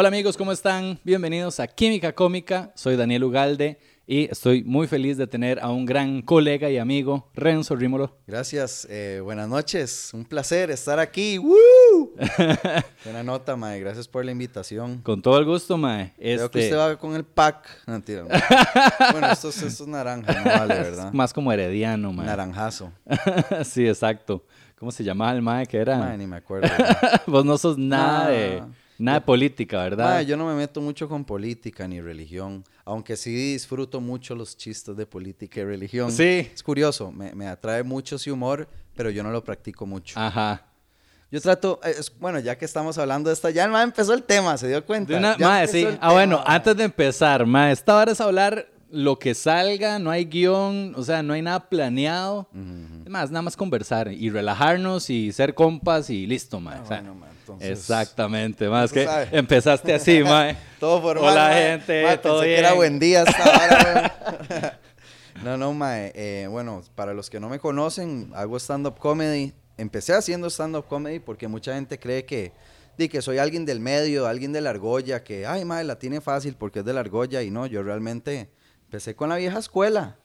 Hola amigos, ¿cómo están? Bienvenidos a Química Cómica. Soy Daniel Ugalde y estoy muy feliz de tener a un gran colega y amigo, Renzo Rímolo. Gracias, eh, buenas noches. Un placer estar aquí. ¡Woo! Buena nota, Mae. Gracias por la invitación. Con todo el gusto, Mae. Creo que Este, usted va con el pack. No, tira. bueno, esto, es- esto es naranja, no vale, ¿verdad? más como herediano, Mae. Naranjazo. sí, exacto. ¿Cómo se llamaba el Mae que era? Mae, ni me acuerdo. Vos no sos nada Nah. de, nada de política, ¿verdad? Yo no me meto mucho con política ni religión, aunque sí disfruto mucho los chistes de política y religión. Sí. Es curioso, me, me atrae mucho ese humor, pero yo no lo practico mucho. Ajá. Yo trato, es- bueno, ya que estamos hablando de esta, ya el empezó el tema, ¿se dio cuenta? De una, empezó sí. Ah, bueno, antes de empezar, mae, esta hora es hablar lo que salga, no hay guion, o sea, no hay nada planeado. Es más, nada más conversar y relajarnos y ser compas y listo, mae. Ah, O sea, bueno, entonces- Exactamente, más que sabe. empezaste así, mae. Todo formal. Hola, mae. gente, Mae, todo pensé bien. que era buen día esta hora, mae. No, no, mae. eh, bueno, para los que no me conocen, hago stand-up comedy. Empecé haciendo stand-up comedy porque mucha gente cree que, di, que soy alguien del medio, alguien de la argolla, que, ay, mae, la tiene fácil porque es de la argolla. Y no, yo realmente empecé con la vieja escuela.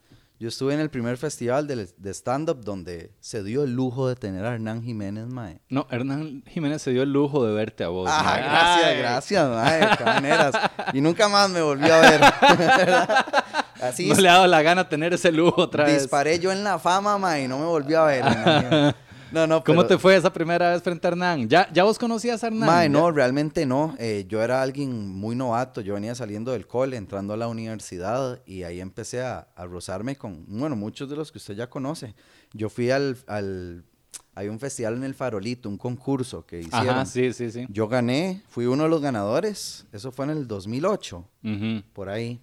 Yo estuve en el primer festival de, de stand-up donde se dio el lujo de tener a Hernán Jiménez, mae. No, Hernán Jiménez se dio el lujo de verte a vos. Ah, mae. gracias, Ay. gracias, mae, de qué maneras. Y nunca más me volvió a ver. Así No le ha dado la gana tener ese lujo otra vez. disparé yo en la fama, mae, y no me volvió a ver. No, no, ¿Cómo pero- te fue esa primera vez frente a Hernán? ¿Ya, ya vos conocías a Hernán? Mae, no, realmente no. Eh, yo era alguien muy novato. Yo venía saliendo del cole, entrando a la universidad y ahí empecé a, a rozarme con, bueno, muchos de los que usted ya conoce. Yo fui al, al hay un festival en el Farolito, un concurso que hicieron. Ajá, sí, sí, sí. Yo gané, fui uno de los ganadores. Eso fue en el 2008. Ujú. por ahí.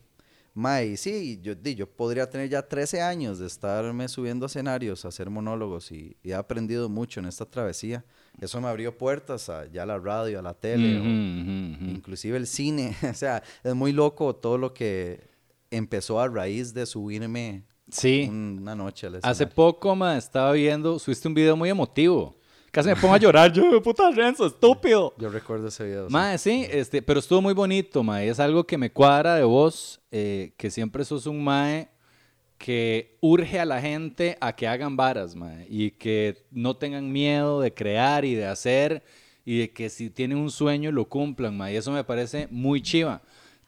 Mae, sí, yo, di, yo podría tener ya 13 años de estarme subiendo a escenarios, a hacer monólogos y, y he aprendido mucho en esta travesía. Eso me abrió puertas a ya la radio, a la tele, o inclusive el cine. o sea, es muy loco todo lo que empezó a raíz de subirme Sí. una noche al Hace escenario. poco, ma, estaba viendo, subiste un video muy emotivo. Casi me pongo a llorar. Yo, puta Renzo, estúpido. Yo recuerdo ese video. sí. Mae, sí, este, pero estuvo muy bonito, mae. Es algo que me cuadra de vos, eh, que siempre sos un mae que urge a la gente a que hagan varas, mae, y que no tengan miedo de crear y de hacer, y de que si tienen un sueño lo cumplan, mae. Y eso me parece muy chiva.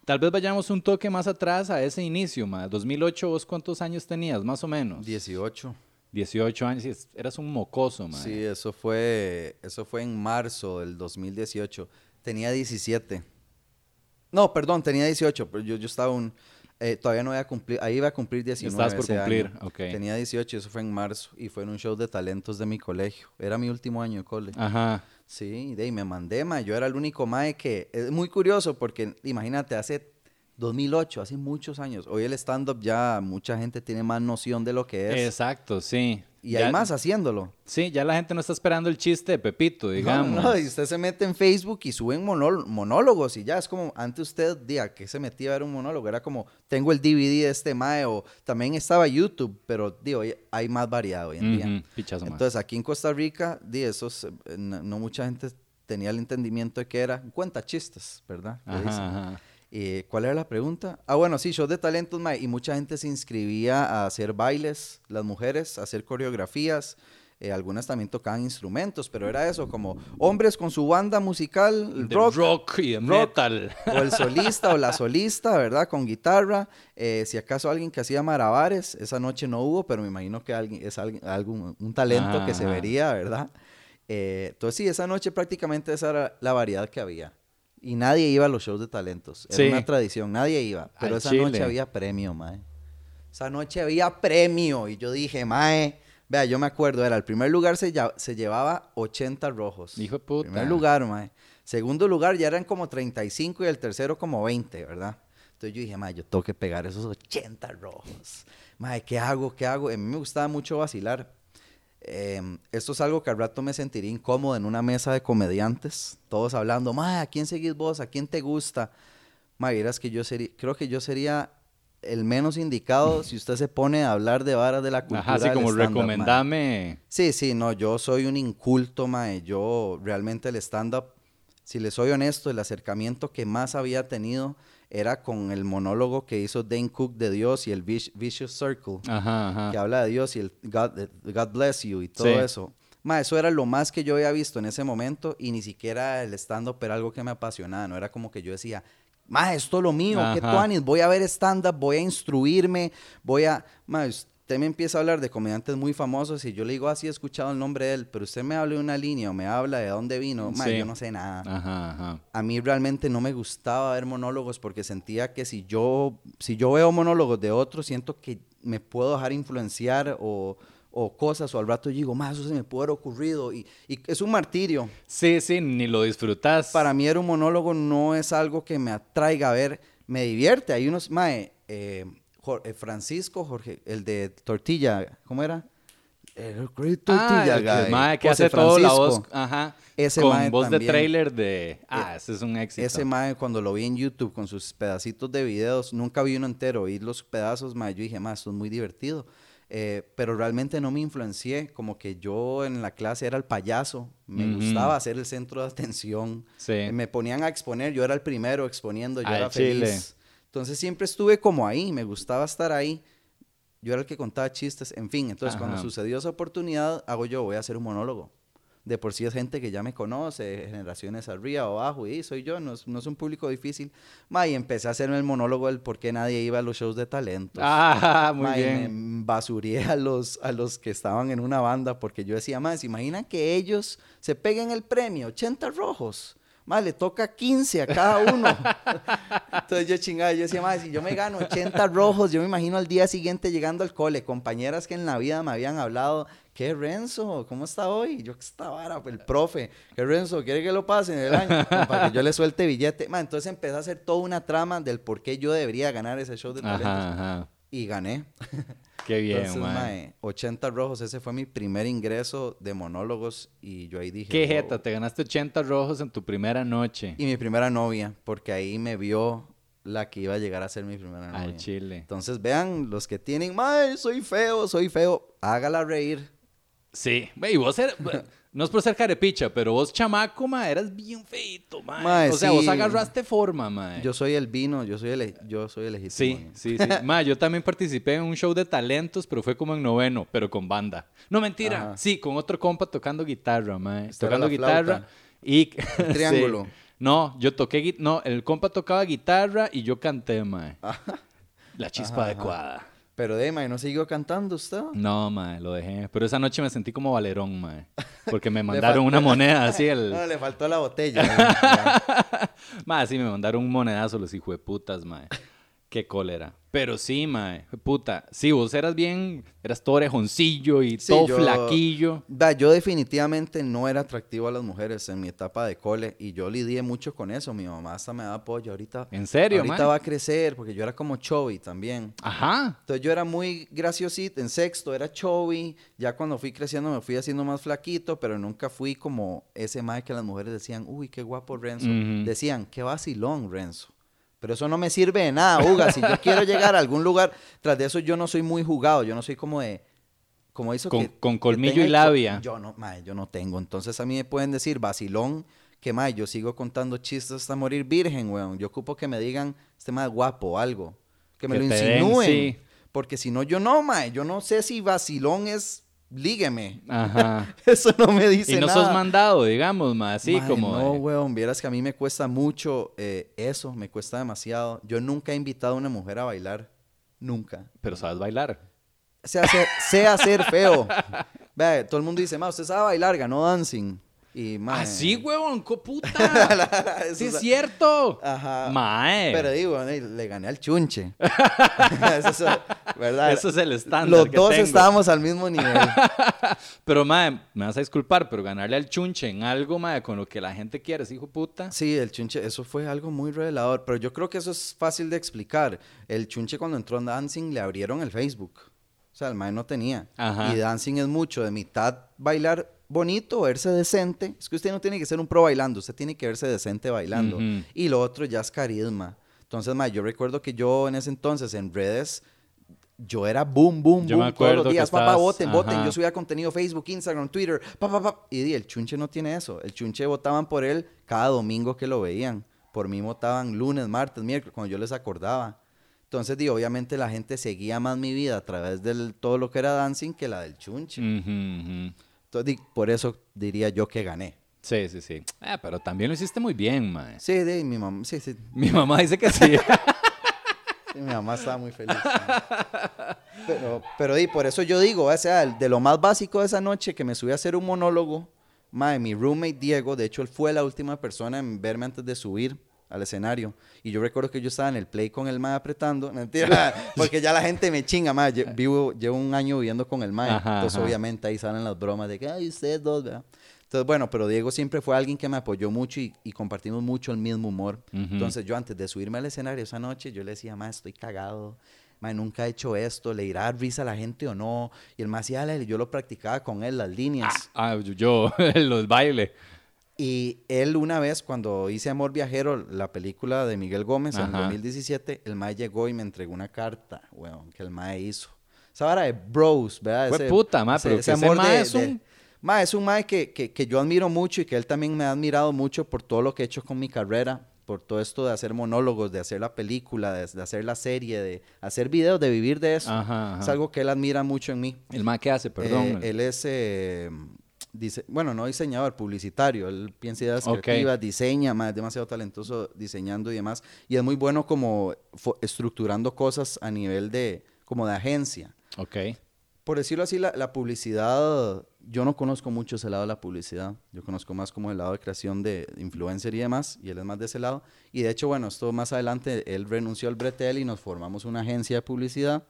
Tal vez vayamos un toque más atrás a ese inicio, mae. 2008, ¿vos cuántos años tenías, más o menos? 18. 18 años, y eras un mocoso, mae. Sí, eso fue, eso fue en marzo del 2018. Tenía 17. No, perdón, tenía 18, pero yo, yo estaba un... eh, todavía no había cumplido, ahí iba a cumplir 19 Estabas por cumplir, año. ok. Tenía 18 y eso fue en marzo y fue en un show de talentos de mi colegio. Era mi último año de cole. Ajá. Sí, de ahí me mandé, ma. Yo era el único mae que... Es muy curioso porque, imagínate, hace 2008, hace muchos años. Hoy el stand-up ya mucha gente tiene más noción de lo que es. Exacto, sí. y Ya- hay más haciéndolo. Sí, ya la gente no está esperando el chiste de Pepito, digamos. No, no, y usted se mete en Facebook y suben monól- monólogos y ya es como, antes usted, día que se metía a ver un monólogo, era como, tengo el DVD de este mae o también estaba YouTube, pero digo, hay más variedad hoy en día. Pichazo, mae. Entonces aquí en Costa Rica, di, esos, eh, no, no mucha gente tenía el entendimiento de que era cuenta chistes, ¿verdad? Ajá, ajá. Eh, ¿Cuál era la pregunta? Ah, bueno, sí, shows de talentos, mae, y mucha gente se inscribía a hacer bailes, las mujeres, a hacer coreografías, eh, algunas también tocaban instrumentos, pero era eso, como hombres con su banda musical, De rock, rock, y rock, metal. o el solista o la solista, ¿verdad? Con guitarra, eh, si acaso alguien que hacía marabares, esa noche no hubo, pero me imagino que alguien, es algún, un talento que se vería, ¿verdad? Eh, entonces sí, esa noche prácticamente esa era la variedad que había. Y nadie iba a los shows de talentos. Era Sí. una tradición, nadie iba. Pero Al esa chile. noche había premio, mae. Esa noche había premio. Y yo dije, mae, vea, yo me acuerdo, era el primer lugar se, se llevaba 80 rojos. Hijo de puta. Primer lugar, mae. Segundo lugar ya eran como 35 y el tercero como 20, ¿verdad? Entonces yo dije, mae, yo tengo que pegar esos 80 rojos. Mae, ¿qué hago? ¿Qué hago? A mí me gustaba mucho vacilar. Eh, esto es algo que al rato me sentiría incómodo en una mesa de comediantes, todos hablando, mae, ¿a quién seguís vos? ¿A quién te gusta? Mae, vieras que yo sería, creo que yo sería el menos indicado si usted se pone a hablar de varas de la cultura. Ajá, así como stand-up, mae. recomendame. Sí, sí, no, yo soy un inculto, mae. Yo realmente el stand-up si les soy honesto, el acercamiento que más había tenido era con el monólogo que hizo Dane Cook de Dios y el Vic- Vicious Circle, Ajá, ajá. que habla de Dios y el God, eh, God Bless You y todo Sí. eso. Ma, eso era lo más que yo había visto en ese momento y ni siquiera el stand-up era algo que me apasionaba, no era como que yo decía, ma, esto es lo mío, Ajá. tuanis, voy a ver stand-up, voy a instruirme, voy a... Ma, usted me empieza a hablar de comediantes muy famosos y yo le digo, así he escuchado el nombre de él, pero usted me habla de una línea o me habla de dónde vino, Sí. yo no sé nada Ajá, ajá. a mí realmente no me gustaba ver monólogos porque sentía que si yo, si yo veo monólogos de otros, siento que me puedo dejar influenciar o, o cosas, o al rato digo, más eso se me puede haber ocurrido. Y, y es un martirio. Sí, sí, ni lo disfrutas. Para mí, era un monólogo no es algo que me atraiga a ver, me divierte. Hay unos, mae, eh, Eh, Francisco, Jorge, el de Tortilla, ¿cómo era? El Great Tortilla ah, el mae, que José hace todo la voz, ajá, Ese con mae voz de trailer de, ah, ese es un éxito. Ese mae, cuando lo vi en YouTube con sus pedacitos de videos, nunca vi uno entero, vi los pedazos, mae, yo dije, mae, esto es muy divertido. Eh, pero realmente no me influencié, como que yo en la clase era el payaso, me gustaba ser el centro de atención. Sí. Me ponían a exponer, yo era el primero exponiendo, yo era chile. Entonces siempre estuve como ahí, me gustaba estar ahí. Yo era el que contaba chistes, en fin. Entonces cuando Ajá. sucedió esa oportunidad, hago yo, voy a hacer un monólogo. De por sí es gente que ya me conoce, generaciones arriba o abajo, y soy yo, no es, no es un público difícil. Ma, y empecé a hacerme el monólogo del por qué nadie iba a los shows de talentos. Ah, muy Ma, y me basuré a los, a los que estaban en una banda porque yo decía, más, ¿se imaginan que ellos se peguen el premio? 80 rojos. Más, le toca 15 a cada uno. Entonces yo chingaba, yo decía, más, si yo me gano 80 rojos, yo me imagino al día siguiente llegando al cole, compañeras que en la vida me habían hablado, ¿qué Renzo? ¿Cómo está hoy? Yo que estaba vara, el profe, ¿qué Renzo? ¿Quiere que lo pase en el año? Como Para que yo le suelte billete. Entonces empecé a hacer toda una trama del por qué yo debería ganar ese show de talentos. Ajá, ajá. Y gané. Qué bien, Entonces, mae. mae, 80 rojos, ese fue mi primer ingreso de monólogos y yo ahí dije... Qué "Wow". jeta, te ganaste 80 rojos en tu primera noche. Y mi primera novia, porque ahí me vio la que iba a llegar a ser mi primera novia. Al chile. Entonces vean, los que tienen, mae, soy feo, soy feo, hágala reír. Sí, y vos eras- no es por ser carepicha, pero vos chamaco, ma, eras bien feito, ma. O sea, sí. vos agarraste forma, ma. Yo soy el vino, yo soy el, yo soy el. Sí, sí, sí. Ma, yo también participé en un show de talentos, pero fue como en noveno, pero con banda. No, mentira. Ajá. Sí, con otro compa tocando guitarra, ma. Era Tocando guitarra y... El triángulo. Sí. No, yo toqué... No, el compa tocaba guitarra y yo canté, ma. La chispa ajá. adecuada. Pero de, mae, ¿no siguió cantando usted? No, ma, lo dejé. Pero esa noche me sentí como valerón, ma. Porque me mandaron una moneda así, el... No, le faltó la botella. mae. Ma, sí, me mandaron un monedazo los hijos de putas, mae. Qué cólera. Pero sí, mae. Puta. Sí, vos eras bien. Eras todo orejoncillo y Sí, todo yo- flaquillo. Da, yo definitivamente no era atractivo a las mujeres en mi etapa de cole y yo lidié mucho con eso. Mi mamá hasta me daba apoyo. Ahorita, ¿En serio, ahorita mae? va a crecer porque yo era como chubby también. Ajá. Entonces yo era muy graciosito. En sexto era chubby. Ya cuando fui creciendo me fui haciendo más flaquito, pero nunca fui como ese mae que las mujeres decían, uy, qué guapo Renzo. Decían, qué vacilón Renzo. Pero eso no me sirve de nada, Uga. Si yo quiero llegar a algún lugar, tras de eso yo no soy muy jugado. Yo no soy como de... Como eso Con- que, con colmillo y labia. Yo no, mae, yo no tengo. Entonces a mí me pueden decir vacilón, que mae, yo sigo contando chistes hasta morir virgen, weón. Yo ocupo que me digan, este mae guapo o algo. Que me Que lo den, insinúen. sí. Porque si no, yo no, mae. Yo no sé si vacilón es lígueme. Ajá. Eso no me dice y no nada. sos mandado, digamos, mae. Así como. No, de- weón, vieras que a mí me cuesta mucho eh, eso, me cuesta demasiado. Yo nunca he invitado a una mujer a bailar. Nunca. Pero sabes bailar. Sé hacer, sé hacer feo. Ve, todo el mundo dice, ma, usted sabe bailar, ganó dancing. Y, mae, Ah, sí, huevón, puta. Sí, es cierto. Ajá. Mae. Pero digo, le gané al chunche. Eso es, ¿verdad? Ese es el estándar. Los que dos tengo. estábamos al mismo nivel. Pero, mae, me vas a disculpar, pero ganarle al chunche en algo, mae, con lo que la gente quiere, ese hijo puta. Sí, el chunche, eso fue algo muy revelador, pero yo creo que eso es fácil de explicar. El chunche cuando entró en Dancing le abrieron el Facebook. O sea, el mae no tenía. Ajá. Y Dancing es mucho de mitad bailar bonito, verse decente. Es que usted no tiene que ser un pro bailando, usted tiene que verse decente bailando. Y lo otro ya es carisma. Entonces, mae, yo recuerdo que yo en ese entonces en redes yo era boom, boom, Yo me boom todos los días. Papá, estabas- voten, voten. ajá. Yo subía contenido Facebook, Instagram, Twitter, pa, pa, pa. Y di, el chunche no tiene eso. El chunche votaban por él cada domingo que lo veían. Por mí votaban lunes, martes, miércoles, cuando yo les acordaba. Entonces, di, obviamente la gente seguía más mi vida a través de todo lo que era dancing que la del chunche. Ujú. Entonces, por eso diría yo que gané. Sí, sí, sí. Ah, pero también lo hiciste muy bien, mae. Sí, mi mamá, sí, sí, Mi mamá dice que sí. Sí, mi mamá estaba muy feliz. Pero, pero di, por eso yo digo, o sea, de lo más básico de esa noche que me subí a hacer un monólogo, mae, mi roommate Diego, de hecho él fue la última persona en verme antes de subir al escenario. Y yo recuerdo que yo estaba en el play con el mae apretando, mentira, porque ya la gente me chinga, mae, lle- vivo, llevo un año viviendo con el mae, Ajá, entonces ajá. obviamente ahí salen las bromas de que, ay, ustedes dos, ¿verdad? Entonces, bueno, pero Diego siempre fue alguien que me apoyó mucho y, y compartimos mucho el mismo humor. Ujú. Entonces, yo antes de subirme al escenario esa noche, yo le decía, ma, estoy cagado, ma, nunca he hecho esto, ¿le irá a risa a la gente o no? Y me hacía, "Dale", yo lo practicaba con él, las líneas. Ah, yo, los bailes. Y él una vez, cuando hice Amor Viajero, la película de Miguel Gómez en Ajá. 2017, el mae llegó y me entregó una carta, weón, que el mae hizo. Esa vara de bros, ¿verdad? Fue puta, mae, pero que ese mae es un- Mae, es un mae que, que, que yo admiro mucho y que él también me ha admirado mucho por todo lo que he hecho con mi carrera, por todo esto de hacer monólogos, de hacer la película, de, de hacer la serie, de hacer videos, de vivir de eso. Ajá, Es ajá. algo que él admira mucho en mí. ¿El mae qué hace? Perdón. Eh, él es, eh, dice, bueno, no diseñador, publicitario. Él piensa ideas Ok. creativas, diseña, más, es demasiado talentoso diseñando y demás. Y es muy bueno como estructurando cosas a nivel de, como de agencia. ok. Por decirlo así, la, la publicidad, yo no conozco mucho ese lado de la publicidad. Yo conozco más como el lado de creación de influencer y demás, y él es más de ese lado. Y de hecho, bueno, esto más adelante, él renunció al Bretel y nos formamos una agencia de publicidad,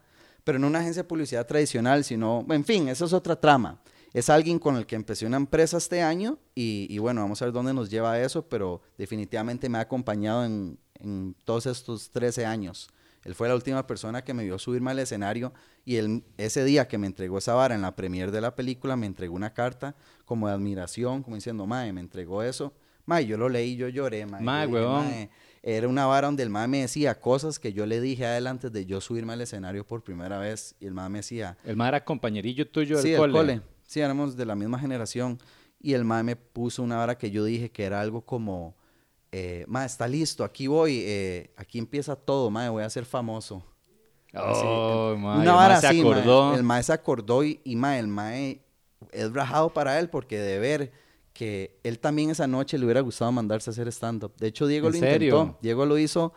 pero no una agencia de publicidad tradicional, sino, en fin, esa es otra trama. Es alguien con el que empecé una empresa este año y, y bueno, vamos a ver dónde nos lleva eso, pero definitivamente me ha acompañado en, en todos estos 13 años. Él fue la última persona que me vio subirme al escenario y él, ese día que me entregó esa vara en la premier de la película, me entregó una carta como de admiración, como diciendo, mae, me entregó eso. Mae, yo lo leí, yo lloré, mae. Mae, huevón. "Mae". Era una vara donde el mae me decía cosas que yo le dije a él antes de yo subirme al escenario por primera vez y el mae me decía, El mae era compañerillo tuyo del sí, cole. el cole. Sí, éramos de la misma generación. Y el mae me puso una hora que yo dije que era algo como, eh, mae, está listo, aquí voy, eh, aquí empieza todo, mae, voy a ser famoso. Oh, mae, una vara se así, mae. El mae se acordó y, y mae, el mae es rajado para él porque de ver que él también esa noche le hubiera gustado mandarse a hacer stand-up. De hecho, Diego ¿En lo serio? intentó. Diego lo hizo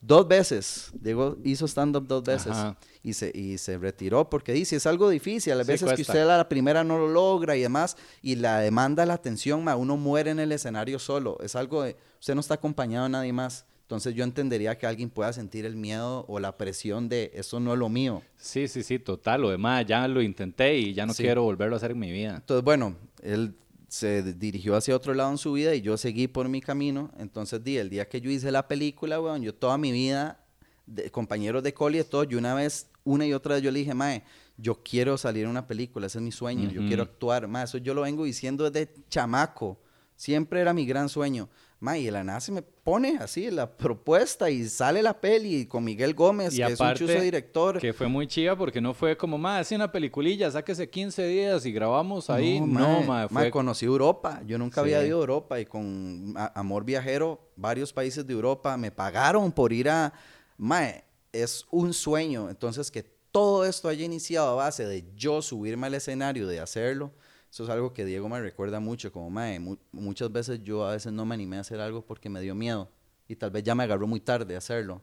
dos veces. Diego hizo stand-up dos veces. Y se, y se retiró porque dice, es algo difícil. A Sí, veces que usted a la primera no lo logra y demás. Y la demanda la atención, mae, uno muere en el escenario solo. Es algo de, usted no está acompañado de nadie más. Entonces yo entendería que alguien pueda sentir el miedo o la presión de eso no es lo mío. Sí, sí, sí, total. Lo demás ya lo intenté y ya no Sí. quiero volverlo a hacer en mi vida. Entonces, bueno, él se dirigió hacia otro lado en su vida y yo seguí por mi camino. Entonces, di, el día que yo hice la película, weón, yo toda mi vida, de, compañeros de coli y todo, yo una vez, una y otra vez yo le dije, mae, yo quiero salir en una película, ese es mi sueño, yo quiero actuar, mae, eso yo lo vengo diciendo desde chamaco, siempre era mi gran sueño. Mae, y de la nada se me pone así la propuesta y sale la peli con Miguel Gómez, Y que es un aparte, chuzo director. Que fue muy chiva porque no fue como, más hace una peliculilla, sáquese 15 días y grabamos ahí. No, mae, fue... mae, conocí Europa. Yo nunca había ido a Europa y con Amor Viajero, varios países de Europa me pagaron por ir a. Mae, es un sueño. Entonces, que todo esto haya iniciado a base de yo subirme al escenario, de hacerlo. Eso es algo que Diego me recuerda mucho, como mae, mu- muchas veces yo a veces no me animé a hacer algo porque me dio miedo y tal vez ya me agarró muy tarde hacerlo.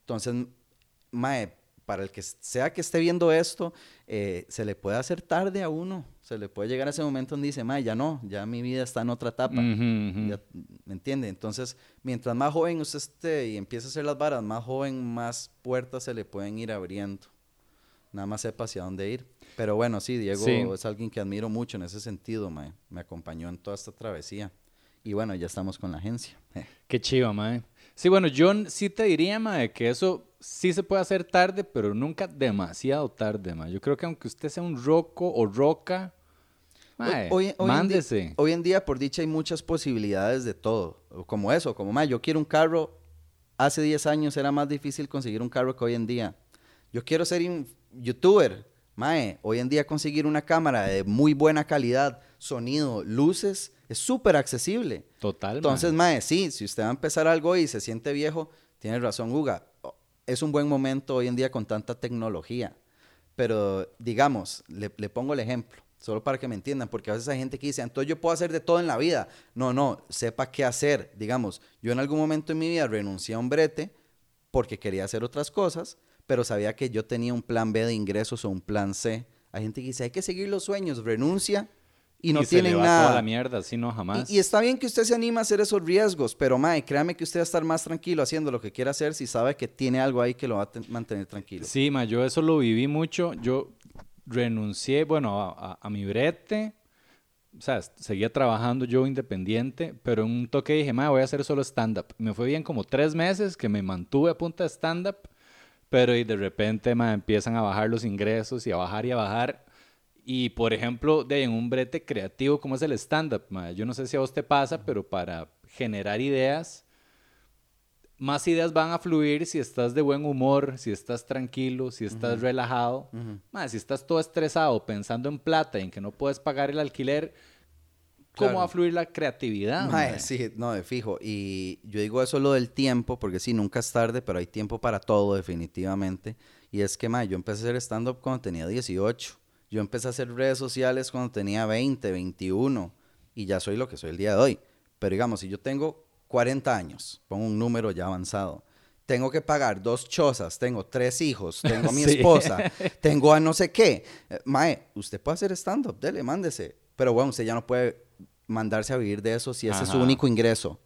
Entonces, mae, para el que sea que esté viendo esto, eh, se le puede hacer tarde a uno, se le puede llegar a ese momento donde dice, mae, ya no, ya mi vida está en otra etapa. Ya- ¿Me entiende? Entonces, mientras más joven usted esté y empiece a hacer las varas, más joven, más puertas se le pueden ir abriendo. Nada más sepa hacia dónde ir. Pero bueno, sí, Diego Sí. es alguien que admiro mucho en ese sentido, mae. Me acompañó en toda esta travesía. Y bueno, ya estamos con la agencia. Qué chiva, mae. Sí, bueno, yo sí te diría, mae, que eso sí se puede hacer tarde, pero nunca demasiado tarde, mae. Yo creo que aunque usted sea un roco o roca, mae, Hoy- hoy- hoy en di- mándese. Hoy en día, por dicha, hay muchas posibilidades de todo. Como eso, como, más yo quiero un carro. Hace 10 años era más difícil conseguir un carro que hoy en día. Yo quiero ser youtuber, mae, hoy en día conseguir una cámara de muy buena calidad, sonido, luces, es súper accesible. Total. Entonces, mae, sí, si usted va a empezar algo y se siente viejo, tiene razón, Uga. Es un buen momento hoy en día con tanta tecnología. Pero, digamos, le, le pongo el ejemplo, solo para que me entiendan, porque a veces hay gente que dice, entonces yo puedo hacer de todo en la vida. No, no, sepa qué hacer. Digamos, yo en algún momento en mi vida renuncié a un brete porque quería hacer otras cosas, pero sabía que yo tenía un plan B de ingresos o un plan C. Hay gente que dice, hay que seguir los sueños, renuncia y no y se tienen le va nada. toda la mierda, así no jamás. Y, y está bien que usted se anime a hacer esos riesgos, pero mae, créame que usted va a estar más tranquilo haciendo lo que quiera hacer si sabe que tiene algo ahí que lo va a ten- mantener tranquilo. Sí, ma, yo eso lo viví mucho. Yo renuncié, bueno, a, a- a mi brete. O sea, seguía trabajando yo independiente, pero en un toque dije, ma, voy a hacer solo stand-up. Me fue bien como tres meses que me mantuve a punta de stand-up, pero y de repente, ma, empiezan a bajar los ingresos y a bajar y a bajar. Y, por ejemplo, de, en un brete creativo como es el stand-up, yo no sé si a vos te pasa, pero para generar ideas, más ideas van a fluir si estás de buen humor, si estás tranquilo, si estás relajado. Ma, si estás todo estresado pensando en plata y en que no puedes pagar el alquiler, ¿cómo Claro. va a fluir la creatividad? Mae, mae? sí, no, de fijo. Y yo digo eso lo del tiempo, porque sí, nunca es tarde, pero hay tiempo para todo, definitivamente. Y es que, mae, yo empecé a hacer stand-up cuando tenía 18. Yo empecé a hacer redes sociales cuando tenía 20, 21. Y ya soy lo que soy el día de hoy. Pero digamos, si yo tengo 40 años, pongo un número ya avanzado. Tengo que pagar dos chozas, tengo tres hijos, tengo a mi Sí. esposa, tengo a no sé qué. Eh, Mae, usted puede hacer stand-up, dele, mándese. Pero bueno, usted ya no puede mandarse a vivir de eso si ese es su único ingreso. O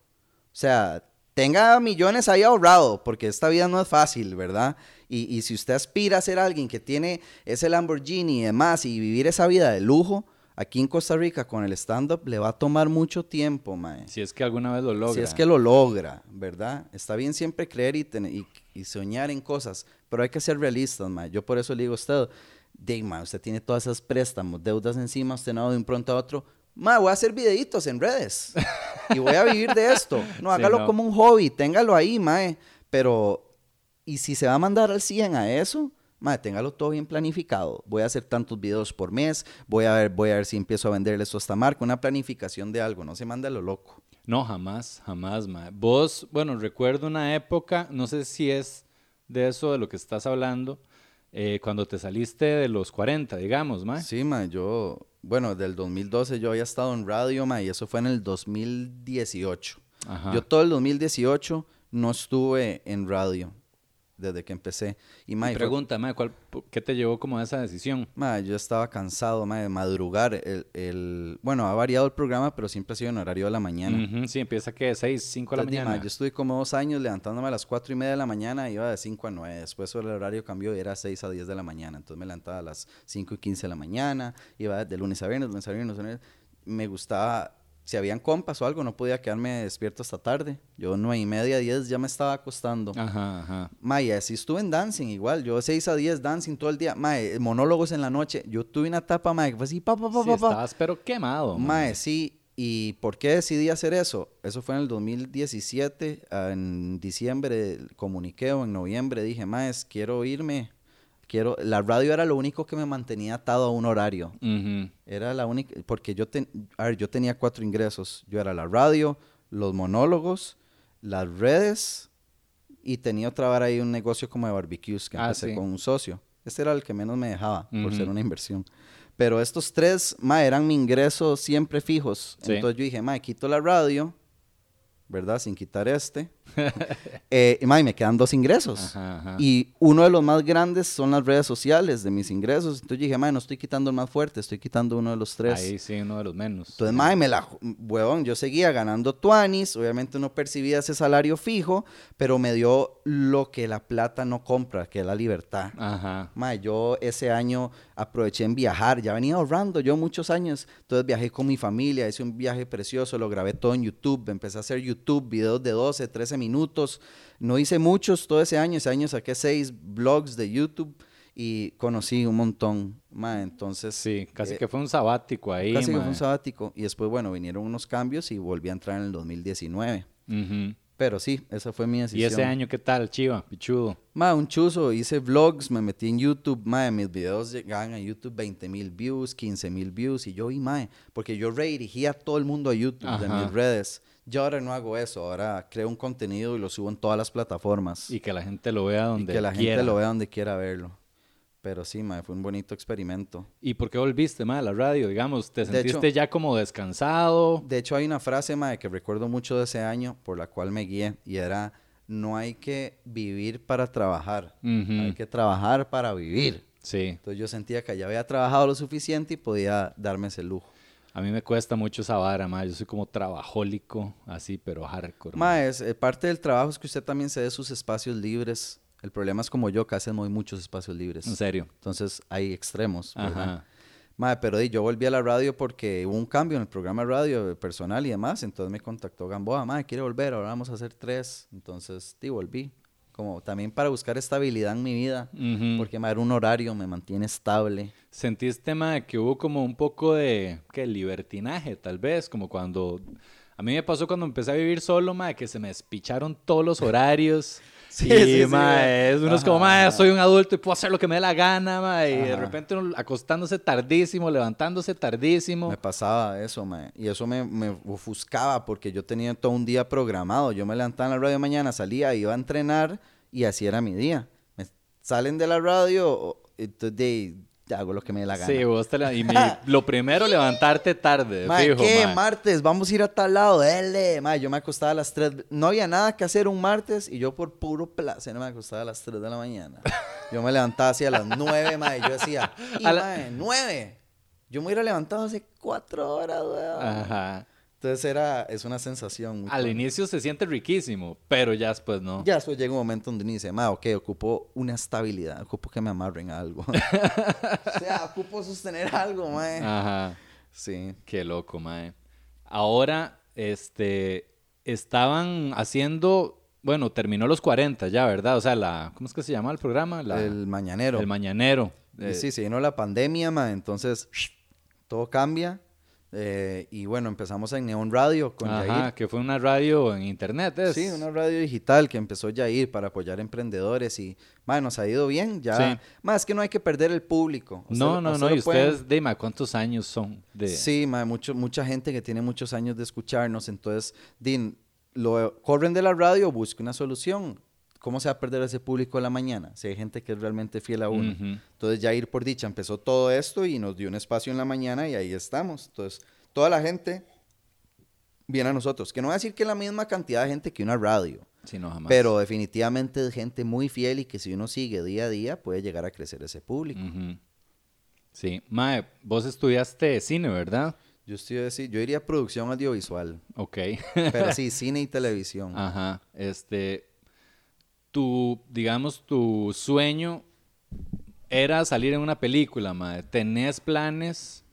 sea, tenga millones ahí ahorrado, porque esta vida no es fácil, ¿verdad? Y, y si usted aspira a ser alguien que tiene ese Lamborghini y demás y vivir esa vida de lujo, aquí en Costa Rica con el stand-up le va a tomar mucho tiempo, mae. Si es que alguna vez lo logra. Si es que lo logra, ¿verdad? Está bien siempre creer y, tener- y, y soñar en cosas, pero hay que ser realistas, ma. Yo por eso le digo a usted, de, ma, usted tiene todas esas préstamos, deudas encima, usted no de un pronto a otro. Ma, voy a hacer videitos en redes y voy a vivir de esto. No, Sí, hágalo no. como un hobby, téngalo ahí, mae. Pero, ¿y si se va a mandar al 100 a eso? Mae, téngalo todo bien planificado. Voy a hacer tantos videos por mes, voy a ver, voy a ver si empiezo a venderle esto a esta marca, una planificación de algo, no se manda lo loco. No, jamás, jamás, ma. Vos, bueno, recuerdo una época, no sé si es de eso de lo que estás hablando, eh, cuando te saliste de los 40, digamos, ma. Sí, ma, yo, bueno, del 2012 yo había estado en radio, ma, y eso fue en el 2018. Ajá. Yo todo el 2018 no estuve en radio desde que empecé. Y, ma, y fue- Pregunta, ma, ¿cuál, ¿qué te llevó como a esa decisión? ma, yo estaba cansado, ma, de madrugar. El, el- bueno, ha variado el programa, pero siempre ha sido en horario de la mañana. Ujú, sí, empieza que 6, 5 de la mañana. yo estuve como dos años levantándome a las cuatro y media de la mañana, iba de 5 a 9. Después el horario cambió y era 6 a 10 de la mañana. Entonces me levantaba a las 5 y 15 de la mañana, iba de lunes a viernes, lunes a viernes, lunes a viernes. Me gustaba, si habían compas o algo, no podía quedarme despierto hasta tarde. Yo 9 y media, 10 ya me estaba acostando. Ajá, ajá. Maya, así estuve en dancing igual. Yo 6 a 10 dancing todo el día. Mae, monólogos en la noche. Yo tuve una etapa, mae, que fue así, pa, pa, pa, Sí, pa, estabas pero quemado. ma. Mae, sí. ¿Y por qué decidí hacer eso? Eso fue en el 2017. ah, En diciembre comuniqué o en noviembre dije, mae, quiero irme. Quiero... La radio era lo único que me mantenía atado a un horario. Ujú. Era la única... Porque yo, ten- a ver, yo tenía cuatro ingresos. Yo era la radio, los monólogos, las redes y tenía otra vara ahí un negocio como de barbecues que Ah, empecé sí. con un socio. Este era el que menos me dejaba por ser una inversión. Pero estos tres, ma, eran mi ingreso siempre fijos. Sí. Entonces yo dije, ma, quito la radio, ¿verdad? Sin quitar este. eh, y, ma, y me quedan dos ingresos. Ajá, ajá. Y uno de los más grandes son las redes sociales de mis ingresos. Entonces yo dije, ma, no estoy quitando el más fuerte, estoy quitando uno de los tres. Ahí sí, uno de los menos. Entonces, mae, me la, huevón, yo seguía ganando tuanis, obviamente no percibía ese salario fijo, pero me dio lo que la plata no compra, que es la libertad. Ajá. Mae, yo ese año aproveché en viajar, ya venía ahorrando yo muchos años, entonces viajé con mi familia, hice un viaje precioso, lo grabé todo en YouTube, empecé a hacer YouTube, videos de 12, 13 minutos, no hice muchos todo ese año, ese año saqué seis blogs de YouTube y conocí un montón, mae, entonces... Sí, casi eh, que fue un sabático ahí. Casi que fue ma. un sabático. Y después, bueno, vinieron unos cambios y volví a entrar en el 2019. Ujú. Pero sí, esa fue mi decisión. ¿Y ese año qué tal, Chiva? Pichudo. Ma, un chuzo, hice vlogs, me metí en YouTube, ma, mis videos llegaban a YouTube 20 mil views, 15 mil views, y yo vi, ma, porque yo redirigía a todo el mundo a YouTube de mis redes. Yo ahora no hago eso, ahora creo un contenido y lo subo en todas las plataformas. Y que la gente lo vea Y donde que la quiera. gente lo vea donde quiera verlo. Pero sí, fue un bonito experimento. ¿Y por qué volviste, ma, a la radio? Digamos, ¿te sentiste hecho- ya como descansado? De hecho, hay una frase, mae, que recuerdo mucho de ese año por la cual me guié y era, no hay que vivir para trabajar, Ujú. hay que trabajar para vivir. Sí. Entonces yo sentía que ya había trabajado lo suficiente y podía darme ese lujo. A mí me cuesta mucho esa vara, ma. Yo soy como trabajólico, así, pero hardcore. ma. Es, eh, parte del trabajo es que usted también se dé sus espacios libres. El problema es como yo, que hacemos muchos espacios libres. En serio. Entonces hay extremos. Ajá. Mae, pero yo volví a la radio porque hubo un cambio en el programa de radio eh, personal y demás. Entonces me contactó Gamboa, mae, quiere volver, ahora vamos a hacer tres. Entonces, di, volví. Como también para buscar estabilidad en mi vida. Porque, mae, era un horario, me mantiene estable. ¿Sentiste, ma, que hubo como un poco de, ¿qué? Libertinaje, tal vez, como cuando... A mí me pasó cuando empecé a vivir solo, ma, que se me despicharon todos los horarios. Sí, sí, sí, ma, ma. es- uno es como, Ajá, ma, ajá. soy un adulto y puedo hacer lo que me dé la gana, ma, y de repente uno acostándose tardísimo, levantándose tardísimo. Me pasaba eso, mae. Y eso me, me ofuscaba porque yo tenía todo un día programado. Yo me levantaba en la radio mañana, salía, iba a entrenar y así era mi día. Me salen de la radio, entonces de, hago lo que me dé la gana. Sí, vos te la- y mi- lo primero, levantarte tarde, Mae, fijo, ¿qué? ma. Martes, vamos a ir a tal lado, dele. Mae, yo me acostaba a las 3. No había nada que hacer un martes y yo por puro placer me acostaba a las 3 de la mañana. Yo me levantaba así a las 9, mae. Yo decía, y, A la- mae, 9. Yo me hubiera levantado hace 4 horas, weón. Ajá. Entonces era, es una sensación. Al cool. inicio se siente riquísimo, pero ya después no. Ya después llega un momento donde uno dice, ma, ok, ocupo una estabilidad, ocupo que me amarren a algo. o sea, ocupo sostener algo, mae. Ajá. Sí. Qué loco, mae. Ahora, este, estaban haciendo, bueno, terminó los 40 ya, ¿verdad? O sea, la, ¿cómo es que se llama el programa? La- el mañanero. el mañanero. Eh, sí, se vino la pandemia, ma, entonces todo cambia. Eh, y bueno, empezamos en Neon Radio con Ajá, Yair. que fue una radio en internet, ¿es? Sí, una radio digital que empezó Yair para apoyar emprendedores y, ma, nos ha ido bien. Ya, Sí. más que no hay que perder el público. Usted- No, no, usted no, lo y pueden- ustedes, dime, ¿cuántos años son? De... Sí, ma, mucho, mucha gente que tiene muchos años de escucharnos, entonces, din, lo corren de la radio, busca una solución. ¿Cómo se va a perder ese público de la mañana? Si hay gente que es realmente fiel a uno. Entonces, ya ir por dicha empezó todo esto y nos dio un espacio en la mañana y ahí estamos. Entonces, toda la gente viene a nosotros. Que no va a decir que es la misma cantidad de gente que una radio, Sí, no, jamás. pero definitivamente es gente muy fiel y que si uno sigue día a día puede llegar a crecer ese público. Sí, Mae, vos estudiaste cine, ¿verdad? Yo estoy decir, yo diría producción audiovisual, Ok. pero sí, cine y televisión. Ajá. Este, tu, digamos, tu sueño era salir en una película. ¿Tenés planes,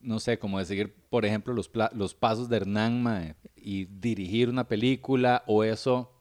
no sé, como de seguir, por ejemplo, los, los pasos de Hernán, mae, y dirigir una película o eso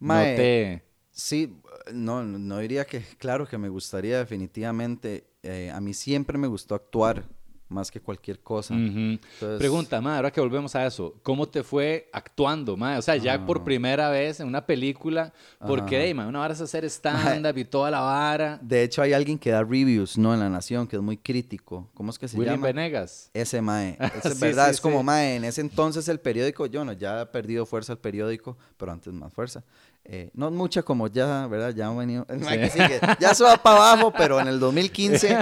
Mae, no te... Sí, no, no diría que, claro que me gustaría definitivamente, eh, a mí siempre me gustó actuar más que cualquier cosa. Ujú. Entonces- Pregunta, mae, ahora que volvemos a eso, ¿cómo te fue actuando, mae? O sea, ya por primera vez en una película, porque, hey, mae, una vara es hacer stand-up y toda la vara. De hecho, hay alguien que da reviews, ¿no? En La Nación, que es muy crítico. ¿Cómo es que se William llama? Venegas. Ese mae. Ese es Sí, verdad, sí, es como sí. mae. En ese entonces el periódico, yo no, ya ha perdido fuerza el periódico, pero antes más fuerza. Eh, no mucha como ya, ¿verdad? Ya han venido. que sigue, ya se va para abajo, pero en el 2015,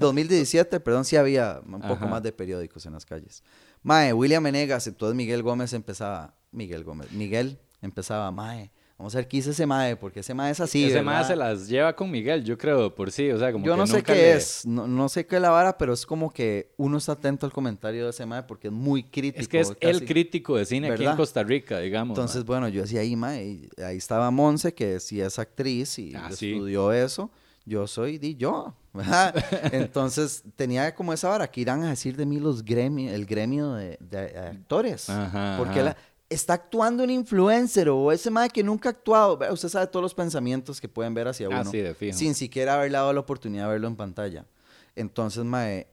2017, perdón, sí había un poco Ajá. más de periódicos en las calles. Mae, William Menegas, entonces Miguel Gómez empezaba, Miguel Gómez, Miguel empezaba, mae, vamos a ver qué hizo ese mae, porque ese mae es así, Ese mae se las lleva con Miguel, yo creo, por sí. O sea, como Yo que no sé qué le- es, no, no sé qué es la vara, pero es como que uno está atento al comentario de ese mae porque es muy crítico. Es que es el crítico de cine aquí en. Costa Rica, digamos. Entonces, mae. bueno, yo decía ahí, mae, y ahí estaba Monse, que sí es actriz y Ah, sí. estudió eso. Yo soy di yo, ¿verdad? Entonces tenía como esa vara, que irán a decir de mí los gremios, el gremio de, de actores. Ajá, porque ajá. la- está actuando un influencer o ese mae que nunca ha actuado. Usted sabe todos los pensamientos que pueden ver hacia Ah, uno. sí, de fijo. Sin siquiera haberle dado la oportunidad de verlo en pantalla. Entonces, mae,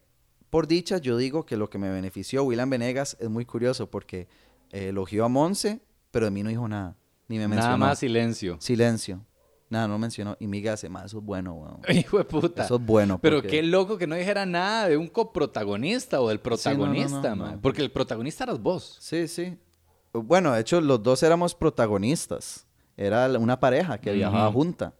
por dicha, yo digo que lo que me benefició William Venegas es muy curioso porque eh, elogió a Monse pero de mí no dijo nada. Ni me mencionó. Nada más silencio. Silencio. Nada, no mencionó. Y Miga hace, más eso es bueno, weón. Hijo de puta. Eso es bueno. Pero porque- qué loco que no dijera nada de un coprotagonista o del no, no, protagonista, no, no. Porque el protagonista eras vos. Sí, sí. Bueno, de hecho, los dos éramos protagonistas. Era una pareja que viajaba junta.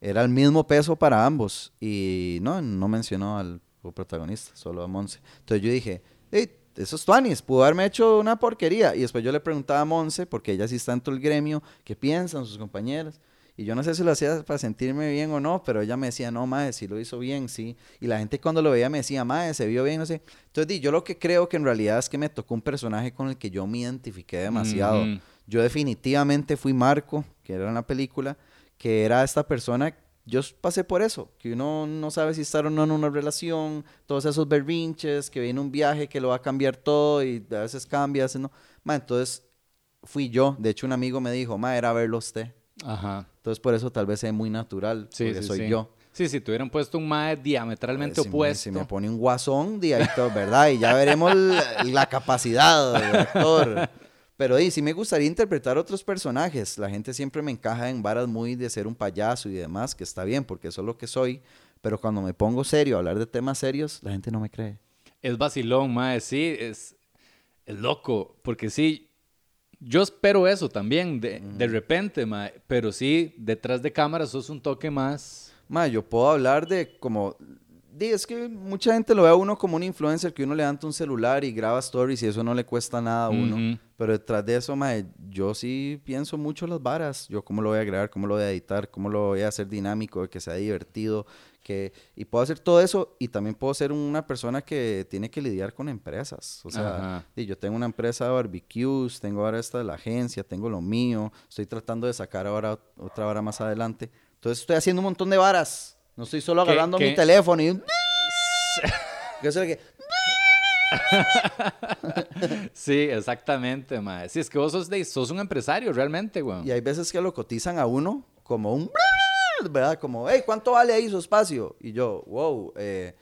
Era el mismo peso para ambos. Y no, no mencionó al protagonista, solo a Monse. Entonces yo dije, hey, eso es Tuanis, pudo haberme hecho una porquería. Y después yo le preguntaba a Monse, porque ella sí está en todo el gremio, qué piensan sus compañeras. Y yo no sé si lo hacía para sentirme bien o no, pero ella me decía, no, mae, sí lo hizo bien, sí. Y la gente cuando lo veía me decía, mae, se vio bien, no sé. Entonces, di, yo lo que creo que en realidad es que me tocó un personaje con el que yo me identifiqué demasiado. Yo definitivamente fui Marco, que era en la película, que era esta persona, yo pasé por eso, que uno no sabe si estar o no en una relación, todos esos berrinches, que viene un viaje que lo va a cambiar todo y a veces cambia, a veces no. Ma, entonces fui yo, de hecho un amigo me dijo, ma, era verlo usted. Ajá. Entonces por eso tal vez es muy natural, Sí, porque sí, soy sí. yo. Sí, si te hubieran puesto un mae diametralmente si me- opuesto. Si me pone un guasón, di ahí todo, ¿verdad? Y ya veremos la, la capacidad del actor. Pero sí me gustaría interpretar otros personajes. La gente siempre me encaja en varas muy de ser un payaso y demás, que está bien, porque eso es lo que soy. Pero cuando me pongo serio a hablar de temas serios, la gente no me cree. Es vacilón, mae, sí, es, es loco, porque sí, yo espero eso también, de, de repente, pero sí, detrás de cámara sos un toque más... Ma, yo puedo hablar de como... es que mucha gente lo ve a uno como un influencer que uno levanta un celular y graba stories y eso no le cuesta nada a uno. Pero detrás de eso, mae, yo sí pienso mucho las varas. Yo cómo lo voy a grabar, cómo lo voy a editar, cómo lo voy a hacer dinámico, que sea divertido. Que Y puedo hacer todo eso y también puedo ser una persona que tiene que lidiar con empresas. O sea, di, yo tengo una empresa de barbecues, tengo ahora esta de la agencia, tengo lo mío. Estoy tratando de sacar ahora ot- otra vara más adelante. Entonces estoy haciendo un montón de varas. No estoy solo ¿Qué- agarrando qué? mi teléfono y... Que es que- Sí, exactamente, mae. Sí, es que vos sos, de, sos un empresario realmente, weón. Y hay veces que lo cotizan a uno como un... ¿Verdad? Como, hey, ¿cuánto vale ahí su espacio? Y yo, wow, eh,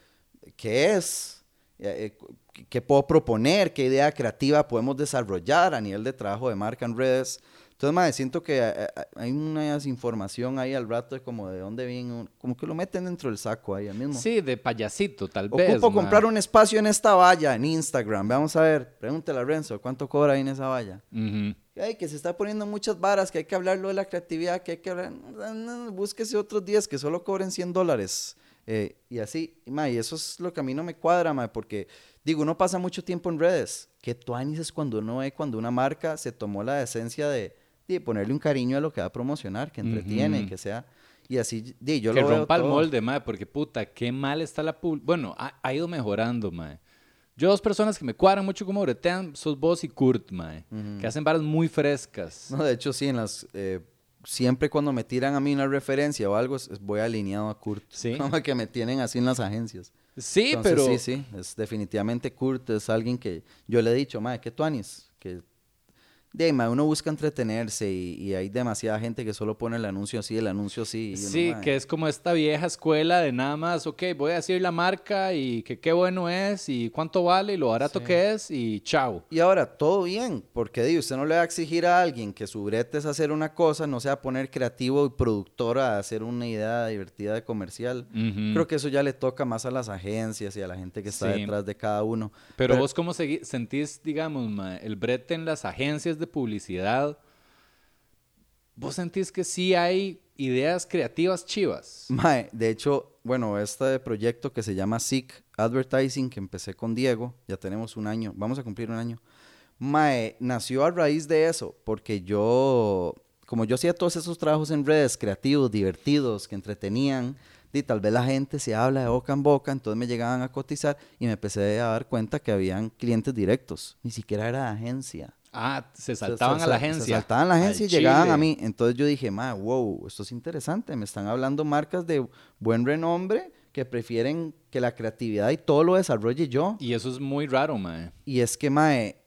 ¿qué es? Eh, eh, ¿qué- ¿Qué puedo proponer? ¿Qué idea creativa podemos desarrollar a nivel de trabajo de marca en redes? Entonces, madre, siento que eh, hay una información ahí al rato de como de dónde viene, como que lo meten dentro del saco ahí al mismo. Sí, de payasito, tal vez. Ocupo comprar un espacio en esta valla, en Instagram. Vamos a ver, pregúntale a Renzo, ¿cuánto cobra ahí en esa valla? Ujú. Ay, que se está poniendo muchas varas, que hay que hablarlo de la creatividad, que hay que hablar... Búsquese otros días que solo cobren 100 dólares. Eh, y así, y, ma, y eso es lo que a mí no me cuadra, ma, porque digo, uno pasa mucho tiempo en redes. Que tuanis es cuando uno ve cuando una marca se tomó la decencia de, de ponerle un cariño a lo que va a promocionar, que entretiene, que sea... Y así, di, yo que lo veo rompa el todo. molde, mae, porque puta, qué mal está la. Bueno, ha, ha ido mejorando, mae. Yo dos personas que me cuadran mucho como bretean, sos vos y Kurt, mae. Que hacen varas muy frescas. No, de hecho, sí, en las... eh, siempre cuando me tiran a mí una referencia o algo, voy alineado a Kurt. Sí. Como que me tienen así en las agencias. Sí, Entonces, pero... Sí, sí, es definitivamente Kurt, es alguien que yo le he dicho, madre, ¿qué tú anis? Que de ahí, mae, uno busca entretenerse y, y hay demasiada gente que solo pone el anuncio así, el anuncio así. y uno, Sí, mae, que es como esta vieja escuela de nada más, ok, voy a decir la marca y que qué bueno es y cuánto vale y lo barato Sí. que es y chao. Y ahora, todo bien, porque di, usted no le va a exigir a alguien que su brete es hacer una cosa, no sea poner creativo y productor a hacer una idea divertida de comercial. Ujú. Creo que eso ya le toca más a las agencias y a la gente que está Sí. detrás de cada uno. Pero, vos cómo sentís, digamos, el brete en las agencias de publicidad, vos sentís que sí hay ideas creativas chivas. Mae, de hecho, bueno, este proyecto que se llama SIC Advertising, que empecé con Diego, ya tenemos un año, vamos a cumplir un año. Mae, nació a raíz de eso, porque yo, como yo hacía todos esos trabajos en redes, creativos, divertidos, que entretenían, y tal vez la gente se habla de boca en boca, entonces me llegaban a cotizar y me empecé a dar cuenta que habían clientes directos, ni siquiera era agencia. Ah, se saltaban se- a la agencia. Se saltaban a la agencia Al y llegaban a mí. Entonces yo dije, ma, wow, esto es interesante. Me están hablando marcas de buen renombre que prefieren que la creatividad y todo lo desarrolle yo. Y eso es muy raro, mae. Y es que, mae,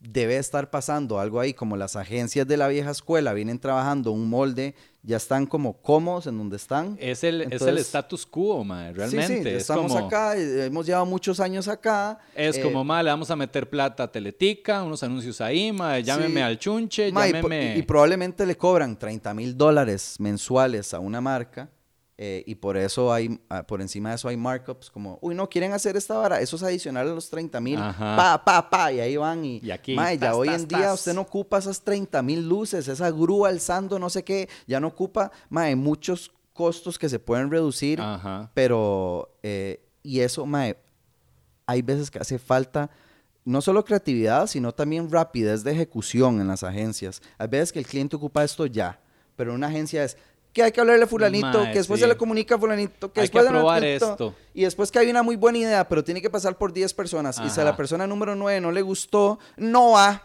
debe estar pasando algo ahí, como las agencias de la vieja escuela vienen trabajando un molde, ya están como cómodos en donde están. Es el, es el status quo, mae, realmente. Sí, sí, es estamos como, acá, eh, hemos llevado muchos años acá. Es eh, como, mae, le vamos a meter plata a Teletica, unos anuncios ahí, mae, llámeme Sí. al chunche, ma, y, llámeme... y probablemente le cobran 30 mil dólares mensuales a una marca. Eh, y por eso hay, ah, por encima de eso hay markups como, uy, no, quieren hacer esta vara, eso es adicional a los 30 mil, pa, pa, pa, y ahí van. Y, Y aquí, ma, ya tas, hoy tas, en día usted no ocupa esas 30 mil luces, esa grúa alzando, no sé qué, ya no ocupa, ma, hay muchos costos que se pueden reducir, Ajá. pero, eh, y eso, mae, hay veces que hace falta no solo creatividad, sino también rapidez de ejecución en las agencias. Hay veces que el cliente ocupa esto ya, pero una agencia es que hay que hablarle a fulanito, que después sí. se le comunica a fulanito, que Hay que después... de aprobar fulanito, esto. Y después que hay una muy buena idea, pero tiene que pasar por 10 personas. Y si a la Ajá. persona número 9 no le gustó, no va.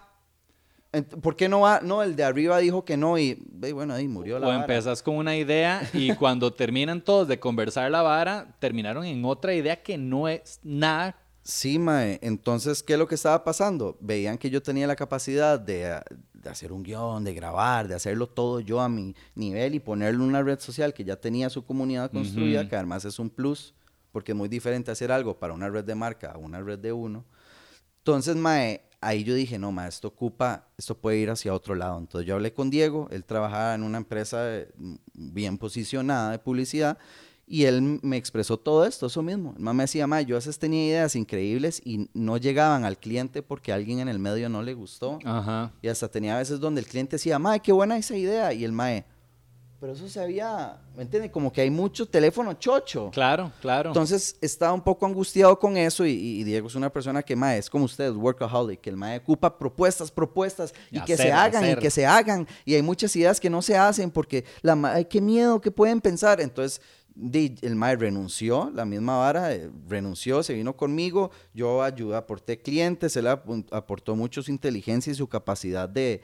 ¿Por qué no va? No, el de arriba dijo que no y, bueno, ahí murió la O vara. empezas con una idea y cuando terminan todos de conversar la vara, terminaron en otra idea que no es nada. Sí, mae. Entonces, ¿qué es lo que estaba pasando? Veían que yo tenía la capacidad de, de hacer un guion, de grabar, de hacerlo todo yo a mi nivel y ponerlo en una red social que ya tenía su comunidad construida, Ujú. que además es un plus, porque es muy diferente hacer algo para una red de marca a una red de uno. Entonces, mae, ahí yo dije, no, mae, esto ocupa, esto puede ir hacia otro lado. Entonces yo hablé con Diego, él trabajaba en una empresa eh, bien posicionada de publicidad y él me expresó todo esto, eso mismo. El me decía, mae, yo a veces tenía ideas increíbles y no llegaban al cliente porque a alguien en el medio no le gustó. Ajá. Y hasta tenía veces donde el cliente decía, mae, qué buena esa idea. Y el mae, pero eso se había, ¿me entiendes? Como que hay mucho teléfono chocho. Claro, claro. Entonces estaba un poco angustiado con eso y, y Diego es una persona que mae, es como usted, workaholic, que el mae ocupa propuestas, propuestas y, Y que se hagan hacer. y que se hagan y hay muchas ideas que no se hacen porque la mae, qué miedo que pueden pensar. Entonces di- el mae renunció, la misma vara, eh, renunció, se vino conmigo, yo ayudé, aporté clientes, él apu- aportó mucho su inteligencia y su capacidad de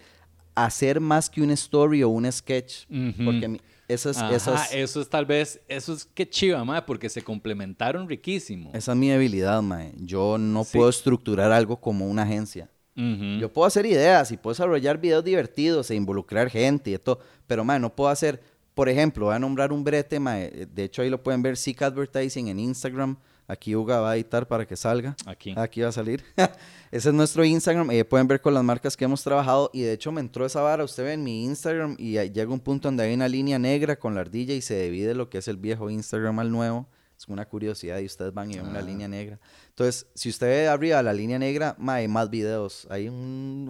hacer más que un story o un sketch, Ujú. porque a mí- esas, Ajá, esas, eso es tal vez, eso es que chiva, mae, porque se complementaron riquísimo. Esa es mi debilidad, mae. Yo no Sí. puedo estructurar algo como una agencia. Ujú. Yo puedo hacer ideas y puedo desarrollar videos divertidos e involucrar gente y todo, pero mae, no puedo hacer, por ejemplo, voy a nombrar un brete, mae. De hecho, ahí lo pueden ver, Seek Advertising en Instagram. Aquí Uga va a editar para que salga. Aquí. Aquí va a salir. Ese es nuestro Instagram. Y pueden ver con las marcas que hemos trabajado. Y de hecho me entró esa vara. Usted ve en mi Instagram y llega un punto donde hay una línea negra con la ardilla y se divide lo que es el viejo Instagram al nuevo. Es una curiosidad y ustedes van y ven una Ah. línea negra. Entonces, si usted ve arriba la línea negra, hay más videos. Hay un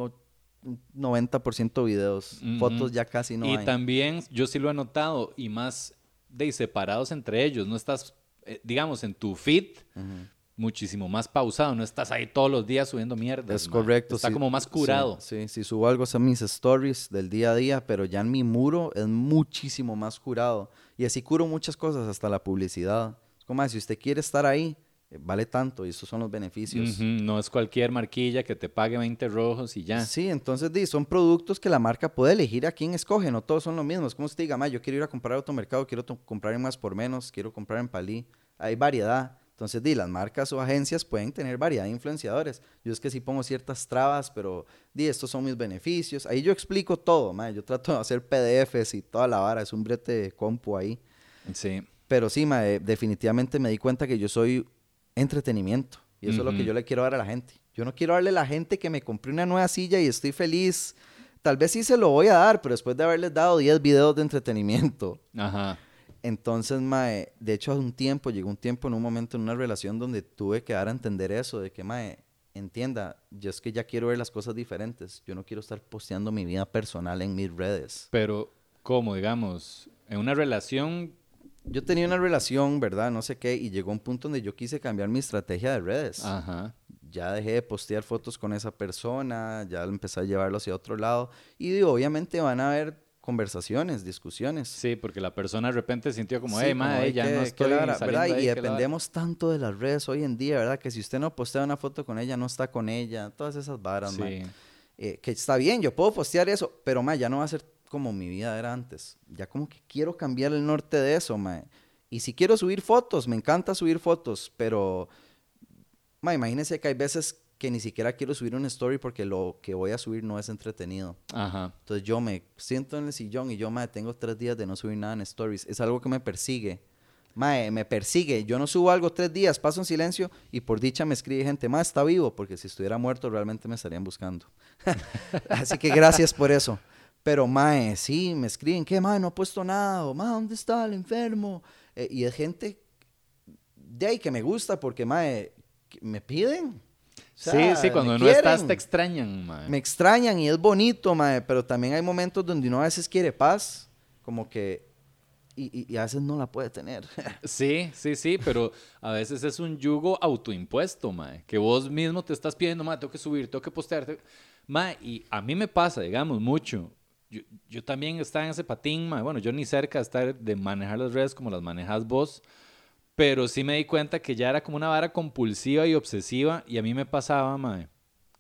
90% videos. Fotos ya casi no y hay. también, yo sí lo he notado, y más de separados entre ellos. No estás, eh, digamos, en tu feed, muchísimo más pausado. No estás ahí todos los días subiendo mierda. Es correcto. Está sí, como más sí, curado. Sí, sí, subo algo a mis stories del día a día, pero ya en mi muro es muchísimo más curado. Y así curo muchas cosas, hasta la publicidad. Es como, ah, si usted quiere estar ahí, vale tanto y esos son los beneficios. No es cualquier marquilla que te pague 20 rojos y ya. Sí, entonces di, son productos que la marca puede elegir a quién escoge, no todos son lo mismo. Es como usted diga, "Ma, yo quiero ir a comprar a automercado, quiero to- comprar en más por menos, quiero comprar en Palí. Hay variedad. Entonces, di, las marcas o agencias pueden tener variedad de influenciadores. Yo es que sí pongo ciertas trabas, pero di, estos son mis beneficios. Ahí yo explico todo, ma, yo trato de hacer PDFs y toda la vara, es un brete de compu ahí. Sí. Pero sí, ma, eh, definitivamente me di cuenta que yo soy entretenimiento. Y eso es lo que yo le quiero dar a la gente. Yo no quiero darle a la gente que me compré una nueva silla y estoy feliz. Tal vez sí se lo voy a dar, pero después de haberles dado 10 videos de entretenimiento. Ajá. Entonces, mae, de hecho, hace un tiempo, llegó un tiempo en un momento en una relación donde tuve que dar a entender eso, de que, mae, entienda, yo es que ya quiero ver las cosas diferentes. Yo no quiero estar posteando mi vida personal en mis redes. Pero, ¿cómo, digamos? En una relación, Yo tenía una relación, ¿verdad? No sé qué, y llegó un punto donde yo quise cambiar mi estrategia de redes. ajá. Ya dejé de postear fotos con esa persona, ya empecé a llevarlo hacia otro lado. Y digo, obviamente van a haber conversaciones, discusiones. Sí, porque la persona de repente sintió como, Sí, hey, mae, "Ey, ya no estoy lara", ¿verdad? ahí, Y qué lara. dependemos tanto de las redes hoy en día, ¿verdad? Que si usted no postea una foto con ella, no está con ella, todas esas varas. Sí. Eh, que está bien, yo puedo postear eso, pero mae, ya no va a ser como mi vida era antes. Ya como que quiero cambiar el norte de eso, mae. Y si quiero subir fotos, me encanta subir fotos, pero mae, imagínense que hay veces que ni siquiera quiero subir una story porque lo que voy a subir no es entretenido. Ajá. Entonces yo me siento en el sillón y yo, mae, tengo tres días de no subir nada en stories. Es algo que me persigue. Mae, me persigue. Yo no subo algo tres días, paso en silencio y por dicha me escribe gente, mae, está vivo, porque si estuviera muerto realmente me estarían buscando. Así que gracias por eso. Pero, mae, sí, me escriben, ¿qué, mae? No he puesto nada. O, mae, ¿dónde está el enfermo? Eh, y es gente de ahí que me gusta porque, mae, que me piden. O sí, sea, sí, cuando me no estás quieren. te extrañan, mae. Me extrañan y es bonito, mae, pero también hay momentos donde uno a veces quiere paz, como que, y, y- y a veces no la puede tener. Sí, sí, sí, pero a veces es un yugo autoimpuesto, mae, que vos mismo te estás pidiendo, mae, tengo que subir, tengo que postear. tengo-". Mae, y a mí me pasa, digamos, mucho. Yo, yo también estaba en ese patín, mae. Bueno, yo ni cerca de estar de manejar las redes como las manejas vos, pero sí me di cuenta que ya era como una vara compulsiva y obsesiva y a mí me pasaba, mae,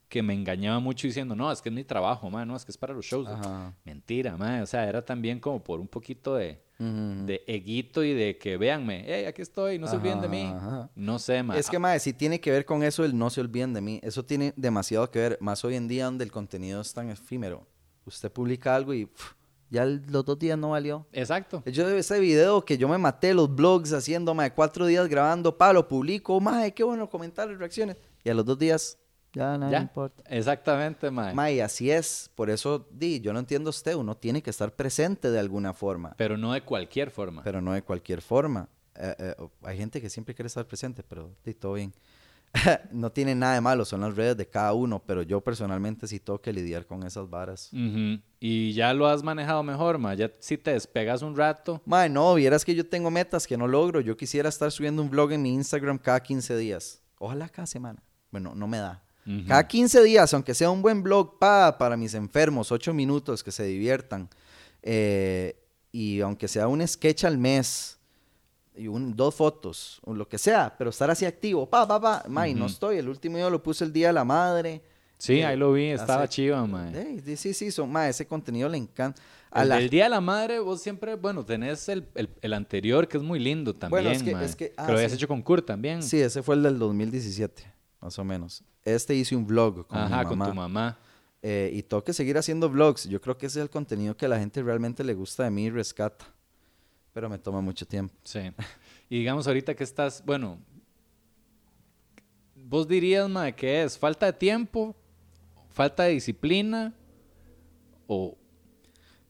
que me engañaba mucho diciendo, no, es que es mi trabajo, mae, no, es que es para los shows. Ajá. Mentira, mae, o sea, era también como por un poquito de de eguito y de que véanme, hey, aquí estoy, no se olviden de mí. Ajá. No sé, ma. Es que, mae, sí tiene que ver con eso el no se olviden de mí. Eso tiene demasiado que ver, más hoy en día donde el contenido es tan efímero. Usted publica algo y pf, ya los dos días no valió. Exacto. Yo ese video que yo me maté los blogs haciendo, mae, cuatro días grabando, pa, lo publico, mae, qué bueno, comentarios, reacciones. Y a los dos días, ya nada Ya. importa. Exactamente, ma. Mae, así es. Por eso, di, yo no entiendo usted. Uno tiene que estar presente de alguna forma, Pero no de cualquier forma. pero no de cualquier forma. Eh, eh, hay gente que siempre quiere estar presente, pero di, todo bien. no tiene nada de malo, son las redes de cada uno, pero yo personalmente sí tengo que lidiar con esas varas. Y ya lo has manejado mejor, ma. Ya si te despegas un rato. Mae, no, vieras que yo tengo metas que no logro. Yo quisiera estar subiendo un vlog en mi Instagram cada 15 días. Ojalá cada semana. Bueno, no me da. Cada 15 días, aunque sea un buen blog pa, para mis enfermos, 8 minutos que se diviertan. eh, y aunque sea un sketch al mes, y un, dos fotos, o lo que sea, pero estar así activo, pa, pa, pa. Mae, no Ujú. estoy. El último yo lo puse el día de la madre. Sí, Eh, ahí lo vi, estaba hace- chiva, ma. Sí, sí, son, mae, ese contenido le encanta. A El la- del Día de la Madre, vos siempre, bueno, tenés el, el, el anterior que es muy lindo también, Bueno, es que- ma. es que- ah, lo habías sí. hecho con Kurt también. Sí, ese fue el del 2017, más o menos. Este hice un vlog con Ajá, mi con mamá. tu mamá. Eh, y tengo que seguir haciendo vlogs. Yo creo que ese es el contenido que a la gente realmente le gusta de mí y rescata. Pero me toma mucho tiempo. Sí. Y digamos ahorita que estás, bueno, vos dirías, ma, que es falta de tiempo, falta de disciplina o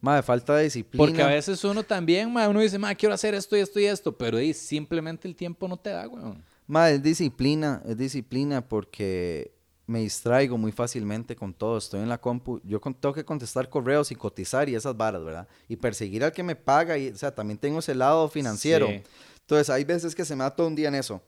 Madre, falta de disciplina. porque a veces uno también, ma, uno dice, ma, quiero hacer esto y esto y esto, pero ahí simplemente el tiempo no te da, weón. Madre, es disciplina, es disciplina porque me distraigo muy fácilmente con todo. Estoy en la compu, yo con- tengo que contestar correos y cotizar y esas varas, ¿verdad? Y perseguir al que me paga, y, o sea, también tengo ese lado financiero. Sí. Entonces, hay veces que se me da todo un día en eso.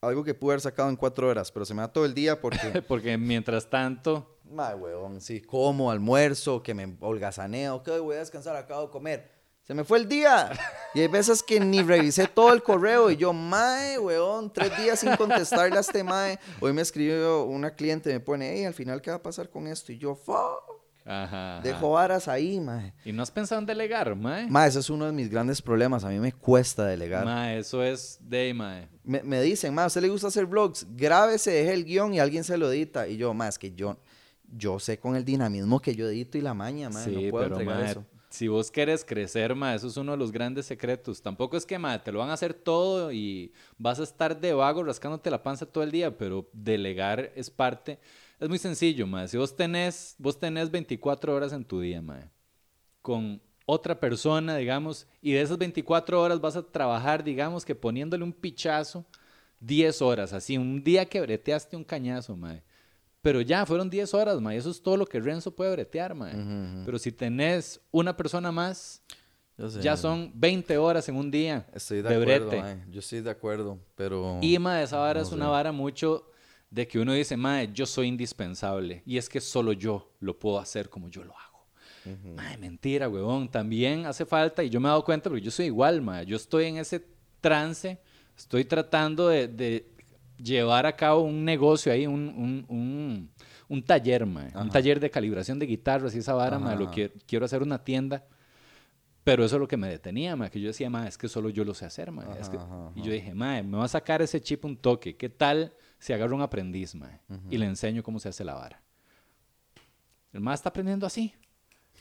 Algo que pude haber sacado en cuatro horas, pero se me da todo el día porque... Porque mientras tanto, Madre, huevón, sí, como, almuerzo, que me holgazaneo, que voy a descansar, acabo de comer. Se me fue el día. Y hay veces que ni revisé todo el correo y yo, mae, weón, tres días sin contestarle a este mae. Hoy me escribió una cliente, me pone, hey, al final, ¿qué va a pasar con esto? Y yo, fuck, ajá, ajá. dejo varas ahí, mae. y no has pensado en delegar, ma. Mae, ese es uno de mis grandes problemas. A mí me cuesta delegar. Ma, eso es de, ma. Me, me dicen, mae, ¿a usted le gusta hacer vlogs? Grábese, deje el guion y alguien se lo edita. Y yo, mae, es que yo, yo sé con el dinamismo que yo edito y la maña, mae, Sí, no puedo pero entregar eso. Si vos querés crecer, ma, eso es uno de los grandes secretos. Tampoco es que, ma, te lo van a hacer todo y vas a estar de vago rascándote la panza todo el día, pero delegar es parte. Es muy sencillo, ma. Si vos tenés, vos tenés 24 horas en tu día, ma, con otra persona, digamos, y de esas 24 horas vas a trabajar, digamos, que poniéndole un pichazo 10 horas, así, un día que breteaste un cañazo, ma. Pero ya, fueron 10 horas, ma, y eso es todo lo que Renzo puede bretear, ma. Ujú, ujú. Pero si tenés una persona más, sé, ya son 20 horas en un día Estoy de, de acuerdo, brete. mae, Yo estoy de acuerdo, pero... Y ma, esa vara no es una sé. vara mucho de que uno dice, ma, yo soy indispensable. Y es que solo yo lo puedo hacer como yo lo hago. Mae, mentira, huevón. También hace falta, y yo me he dado cuenta, porque yo soy igual, ma. Yo estoy en ese trance, estoy tratando de, de llevar a cabo un negocio ahí, un, un, un, un taller, ma. Un taller de calibración de guitarras y esa vara, ma. Lo que quiero hacer una tienda. Pero eso es lo que me detenía, ma. Que yo decía, ma, es que solo yo lo sé hacer, ma. Es Ajá, que- ajá, Y ajá. yo dije, ma, me va a sacar ese chip un toque. ¿Qué tal si agarro un aprendiz, mae, y le enseño cómo se hace la vara? El mae está aprendiendo así,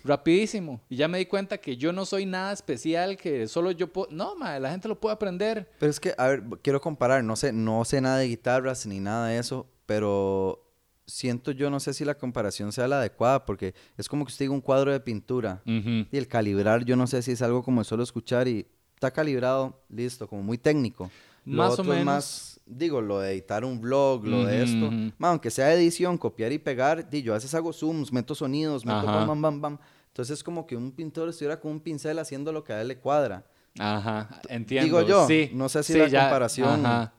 rapidísimo. Y ya me di cuenta que yo no soy nada especial, que solo yo puedo... No, mae, la gente lo puede aprender. Pero es que, a ver, quiero comparar, no sé, no sé nada de guitarras ni nada de eso, pero siento yo, no sé si la comparación sea la adecuada, porque es como que usted diga un cuadro de pintura Ujú. y el calibrar, yo no sé si es algo como solo escuchar y está calibrado, listo, como muy técnico. Lo Más o otro es menos. más, digo, lo de editar un vlog, lo de esto. ujú. Ma, aunque sea edición, copiar y pegar, di, yo a veces hago zooms, meto sonidos, meto Ajá. bam, bam, bam, bam. Entonces es como que un pintor estuviera con un pincel haciendo lo que a él le cuadra. Ajá, entiendo. Digo yo, sí, no sé si sí, la ya, comparación- ajá.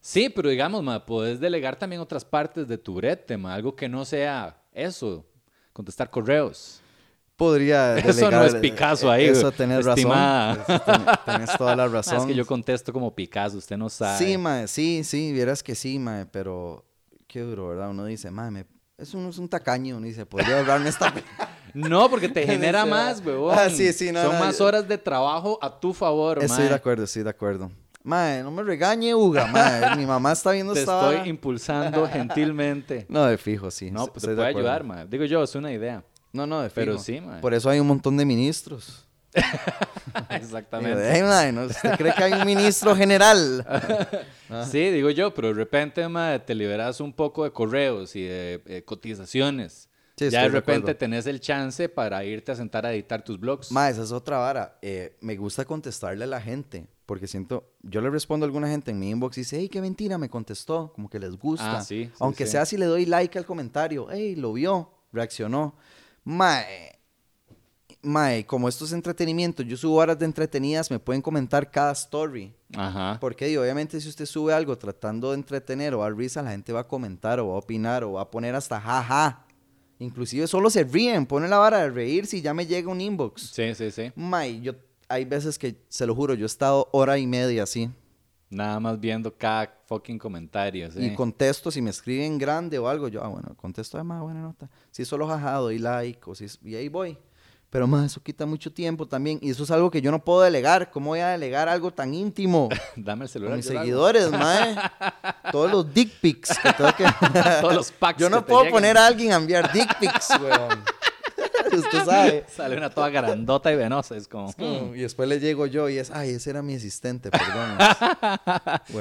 Sí, pero digamos, ma, puedes delegar también otras partes de tu brete, ma, algo que no sea eso, contestar correos. Podría Eso no delegar, es Picasso ahí, Eso tenés estimada. razón. Tenés toda la Ma, razón. es que yo contesto como Picasso, usted no sabe. Sí, mae, sí, sí, vieras que sí, mae, pero qué duro, ¿verdad? Uno dice, mae, me- es un, es un tacaño, uno dice, podría ahorrarme esta... pe-". No, porque te genera más, ah. huevón. Ah, sí, sí, no, Son no, más yo- horas de trabajo a tu favor, Estoy de acuerdo, estoy de acuerdo. Mae, no me regañe, Uga, mae, mi mamá está viendo Te esta estoy impulsando gentilmente. No, de fijo, sí. No, pues te de puede ayudar, ma. Digo yo, es una idea. No, no, de fijo. Pero sí, mae. Por eso hay un montón de ministros. Exactamente. "Ey, mae, ¿no? ¿Usted cree que hay un ministro general? Sí, digo yo, pero de repente ma, te liberas un poco de correos y de eh, cotizaciones. Sí, ya de de repente acuerdo. tenés el chance para irte a sentar a editar tus blogs. Ma, esa es otra vara. Eh, me gusta contestarle a la gente, porque siento, yo le respondo a alguna gente en mi inbox y dice, hey, qué mentira, me contestó, como que les gusta. Ah, sí, sí, Aunque sea si le doy like al comentario, hey, lo vio, reaccionó. Mae, mae, como esto es entretenimiento, yo subo horas de entretenidas, me pueden comentar cada story. Ajá. Porque di, obviamente si usted sube algo tratando de entretener o dar risa, la gente va a comentar o va a opinar o va a poner hasta jaja. Inclusive solo se ríen, ponen la vara de reír si ya me llega un inbox. Sí, sí, sí. May, yo hay veces que, se lo juro, yo he estado hora y media así. Nada más viendo cada fucking comentario. sí. Y contesto, si me escriben grande o algo, yo, ah, bueno, contesto de más buena nota. Si solo jaja, doy like, o si, y ahí voy. Pero más, eso quita mucho tiempo también. Y eso es algo que yo no puedo delegar. ¿Cómo voy a delegar algo tan íntimo? Dame el celular. mis lo hago. seguidores, mae. Todos los dick pics que tengo que... Todos los packs. Yo no puedo poner a alguien a enviar dick pics, weón. Usted sabe. Sale una toda grandota y venosa. Es como. Como- Y después le llego yo y es, ay, ese era mi asistente, perdón.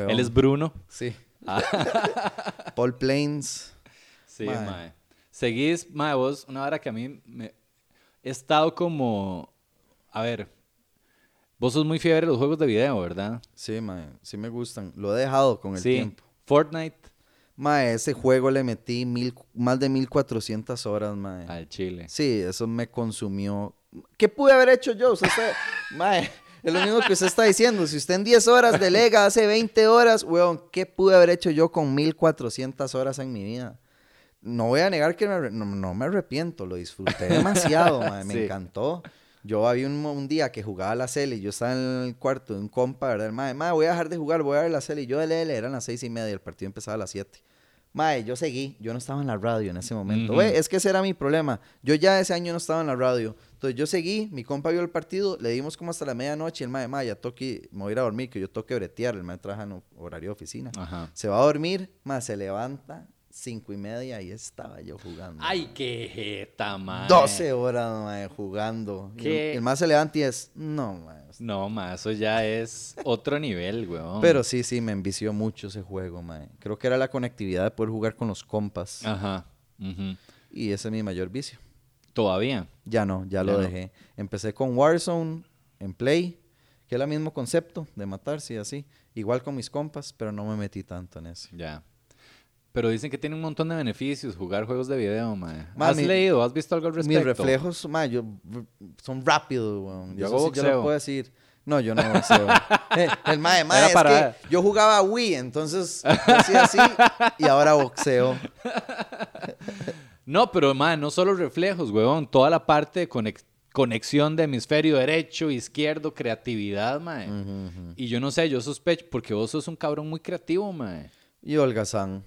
Él es Bruno. Sí. Paul Plains. Sí, Mae. mae. Seguís, mae, vos, una hora que a mí me... He estado como... A ver, vos sos muy fiebre de los juegos de video, ¿verdad? Sí, mae, sí me gustan. Lo he dejado con el sí. tiempo. Fortnite Mae, ese juego le metí mil, más de 1400 horas, mae. al Chile. Sí, eso me consumió. ¿Qué pude haber hecho yo? Usted mae, es lo mismo que usted está diciendo. Si usted en 10 horas delega hace 20 horas, weón, ¿qué pude haber hecho yo con 1400 horas en mi vida? No voy a negar que me no, no me arrepiento, lo disfruté demasiado, mae, me Sí. encantó. Yo había un, un día que jugaba la cel y yo estaba en el cuarto de un compa, ¿verdad? Mae, mae, voy a dejar de jugar, voy a ver la cel y yo de leer, eran las seis y media, el partido empezaba a las 7. Mae, yo seguí, yo no estaba en la radio en ese momento. Ujú. Ve, es que ese era mi problema. Yo ya ese año no estaba en la radio. Entonces yo seguí, mi compa vio el partido, le dimos como hasta la medianoche el mae, mae, ya toque, me voy a ir a dormir, que yo toque bretear, el mae trabaja en horario de oficina. Ajá. Se va a dormir, mae, se levanta, cinco y media y estaba yo jugando. Ay, qué jeta, mae. 12 horas, mae, jugando. ¿Qué? El, el mae se levanta y es, no, mae. No, mae, eso ya es otro nivel, weón. Pero sí, sí, me envició mucho ese juego, mae. Creo que era la conectividad de poder jugar con los compas. Ajá. Y ese es mi mayor vicio. Todavía. Ya no, ya, Ya lo no. dejé. Empecé con Warzone en Play, que es el mismo concepto de matarse y así. Igual con mis compas, pero no me metí tanto en eso. Ya. Pero dicen que tiene un montón de beneficios jugar juegos de video, mae. Ma, ¿Has mi- leído? ¿Has visto algo al respecto? Mis reflejos, ma, yo, son rápidos, weón. Yo sí yo lo puedo decir. No, yo no boxeo. Eh, el mae, mae, es para- que yo jugaba Wii, entonces hacía así y ahora boxeo. No, pero mae, no solo reflejos, weón. Toda la parte de conex- conexión de hemisferio derecho, izquierdo, creatividad, mae. Y yo no sé, yo sospecho, porque vos sos un cabrón muy creativo, mae. Y holgazán.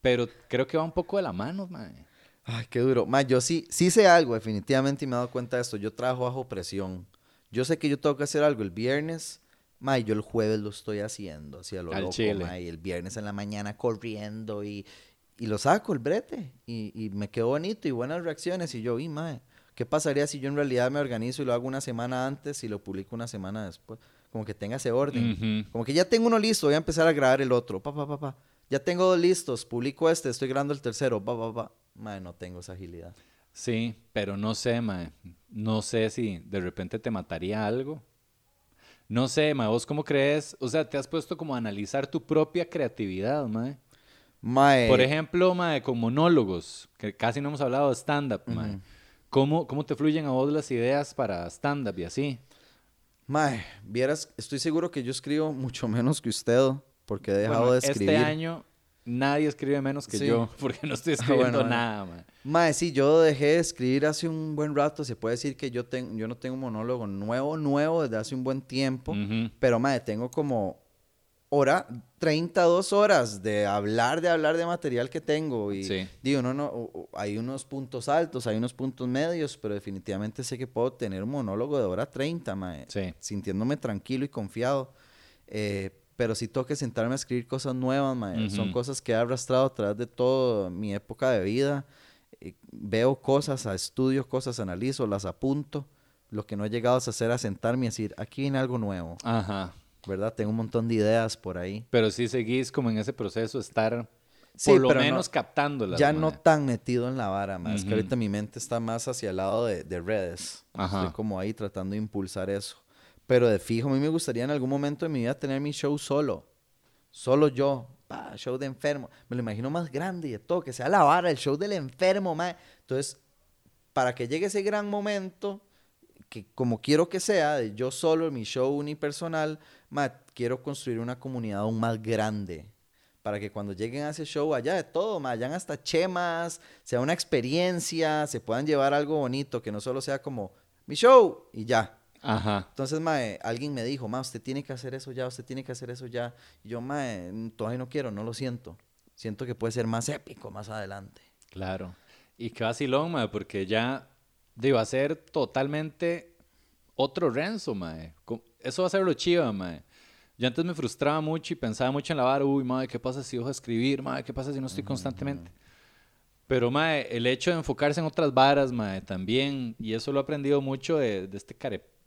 Pero creo que va un poco de la mano, mae. Ay, qué duro. Ma, yo sí, sí sé algo, definitivamente, y me he dado cuenta de esto. Yo trabajo bajo presión. Yo sé que yo tengo que hacer algo el viernes Mae, yo el jueves lo estoy haciendo, así a lo Al loco, chile. mae, y el viernes en la mañana corriendo y, y lo saco el brete y, y me quedó bonito y buenas reacciones y yo, y mae, ¿qué pasaría si yo en realidad me organizo y lo hago una semana antes y lo publico una semana después? Como que tenga ese orden. Como que ya tengo uno listo, voy a empezar a grabar el otro, pa, pa, pa, pa. Ya tengo dos listos, publico este, estoy grabando el tercero, pa, pa, pa. Mae, no tengo esa agilidad. Sí, pero no sé, mae. No sé si de repente te mataría algo. No sé, mae, ¿vos cómo crees? O sea, te has puesto como a analizar tu propia creatividad, mae. Mae, Por ejemplo, mae, con monólogos, que casi no hemos hablado de stand-up, mae. ¿Cómo, ¿Cómo te fluyen a vos las ideas para stand-up y así? mae, vieras, estoy seguro que yo escribo mucho menos que usted, porque he dejado Bueno, de escribir. Este año nadie escribe menos que Sí. yo, porque no estoy Ah, bueno, escribiendo bueno. nada, mae. Mae, sí, yo dejé de escribir hace un buen rato. Se puede decir que yo, tengo, yo no tengo un monólogo nuevo, nuevo desde hace un buen tiempo. Ujú. Pero, mae, tengo como hora, 32 horas de hablar, de hablar de material que tengo. Y Sí. digo, no, no, hay unos puntos altos, hay unos puntos medios, pero definitivamente sé que puedo tener un monólogo de hora 30, mae. Sí. Sintiéndome tranquilo y confiado. Eh, pero sí tengo que sentarme a escribir cosas nuevas, mae. Son cosas que he arrastrado a través de toda mi época de vida. Eh, veo cosas, estudio cosas, analizo, las apunto. Lo que no he llegado a hacer es sentarme y decir, aquí viene algo nuevo. Ajá. ¿verdad? Tengo un montón de ideas por ahí. Pero sí seguís como en ese proceso estar Sí, por lo pero no- menos captándolas. Ya mae. no tan metido en la vara, más que Ujú. ahorita mi mente está más hacia el lado de, de redes. Ajá. Estoy como ahí tratando de impulsar eso. Pero de fijo, a mí me gustaría en algún momento de mi vida tener mi show solo. Solo yo. Pa, show de enfermo. Me lo imagino más grande y de todo, que sea la vara, el show del enfermo, mae. Entonces, para que llegue ese gran momento, que como quiero que sea, de yo solo, mi show unipersonal, mae, quiero construir una comunidad aún más grande. Para que cuando lleguen a ese show, allá de todo, mae, hayan hasta chemas, sea una experiencia, se puedan llevar algo bonito, que no solo sea como mi show y ya. Ajá. Entonces, mae, alguien me dijo, mae, usted tiene que hacer eso ya, usted tiene que hacer eso ya. Y yo, mae, mm, todavía no quiero, no lo siento. Siento que puede ser más épico más adelante. Claro. Y qué vacilón, mae, porque ya digo, va a ser totalmente otro Renzo, mae. Eso va a ser lo chiva, mae. Yo antes me frustraba mucho y pensaba mucho en la vara, uy, mae, ¿qué pasa si dejo de escribir? Mae, ¿qué pasa si no estoy constantemente? Pero, mae, el hecho de enfocarse en otras varas, mae, también, y eso lo he aprendido mucho de, de este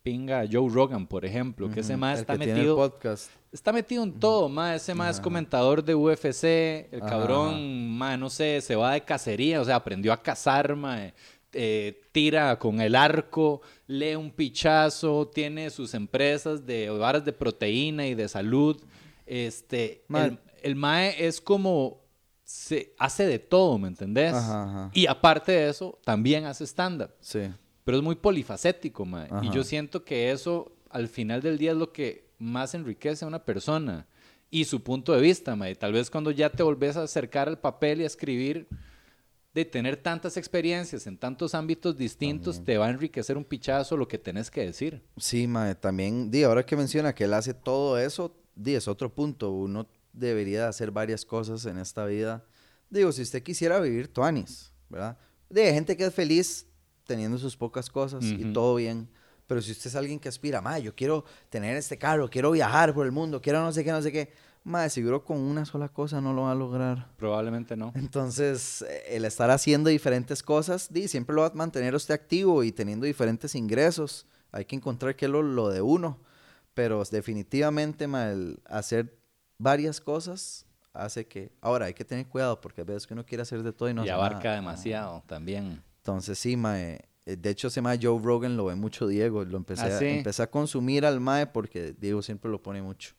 carepinga Joe Rogan, por ejemplo, que ese mae El está que metido... podcast. Está metido en todo, ma. Ese ma es comentador de UFC. El cabrón, ma, no sé, se va de cacería. O sea, aprendió a cazar, ma. eh, tira con el arco, lee un pichazo, tiene sus empresas de varas de proteína y de salud. Este, el, el mae es como se hace de todo, ¿me entendés? Ajá, ajá. Y aparte de eso, también hace stand-up. Sí. Pero es muy polifacético, mae. Y yo siento que eso, al final del día, es lo que más enriquece a una persona. Y su punto de vista, mae. Tal vez cuando ya te volvés a acercar al papel y a escribir, de tener tantas experiencias en tantos ámbitos distintos, te va a enriquecer un pichazo lo que tenés que decir. Sí, mae, también, di, ahora que menciona que él hace todo eso, di, es otro punto. Uno debería de hacer varias cosas en esta vida. Digo, si usted quisiera vivir tuanis, ¿verdad? De gente que es feliz teniendo sus pocas cosas y Ujú. todo bien. Pero si usted es alguien que aspira, mae, yo quiero tener este carro, quiero viajar por el mundo, quiero no sé qué, no sé qué. Mae, seguro con una sola cosa no lo va a lograr. Probablemente no. Entonces, eh, el estar haciendo diferentes cosas, di, siempre lo va a mantener usted activo y teniendo diferentes ingresos. Hay que encontrar qué es lo, lo de uno. Pero definitivamente, ma, el hacer varias cosas hace que... Ahora, hay que tener cuidado porque a veces que uno quiere hacer de todo y no y abarca nada. demasiado también. Entonces, sí, mae. eh, De hecho, ese mae Joe Rogan lo ve mucho Diego. Lo empecé, ¿Ah, a, empecé a consumir al mae porque Diego siempre lo pone mucho.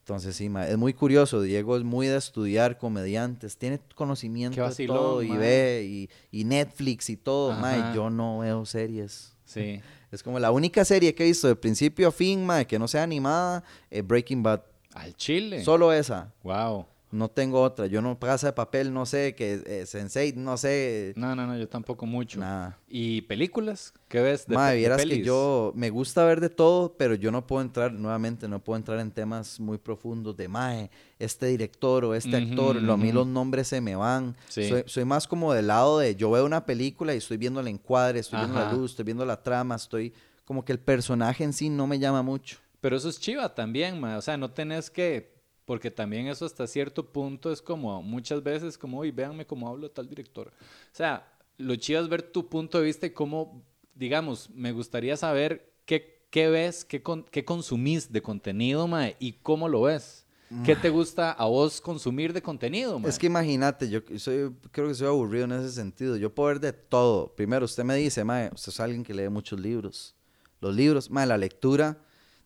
Entonces, sí, mae. Es muy curioso. Diego es muy de estudiar comediantes. Tiene conocimiento de todo y mae. ve y, y Netflix y todo. Mae, Ajá. yo no veo series. Sí. Es como la única serie que he visto de principio a fin, mae, que no sea animada, eh, Breaking Bad. Al chile. Solo esa. Wow. No tengo otra. Yo no casa de papel, no sé, que eh, Sensei, no sé. No, no, no, yo tampoco mucho. Nada. ¿Y películas? ¿Qué ves de, de vieras que yo me gusta ver de todo, pero yo no puedo entrar, nuevamente, no puedo entrar en temas muy profundos de Mae, este director o este actor, lo, a mí los nombres se me van. Sí. Soy, soy más como del lado de yo veo una película y estoy viendo el encuadre, estoy viendo la luz, estoy viendo la trama, estoy como que el personaje en sí no me llama mucho. Pero eso es chiva también, mae. O sea, no tenés que. Porque también eso hasta cierto punto es como muchas veces como, uy, véanme cómo hablo tal director. O sea, lo chiva es ver tu punto de vista y cómo, digamos, me gustaría saber qué, qué ves, qué, con- qué consumís de contenido, mae, y cómo lo ves. ¿Qué te gusta a vos consumir de contenido, mae? Es que imagínate, yo soy, creo que soy aburrido en ese sentido. Yo puedo ver de todo. Primero, usted me dice, mae, usted es alguien que lee muchos libros. Los libros, mae, la lectura.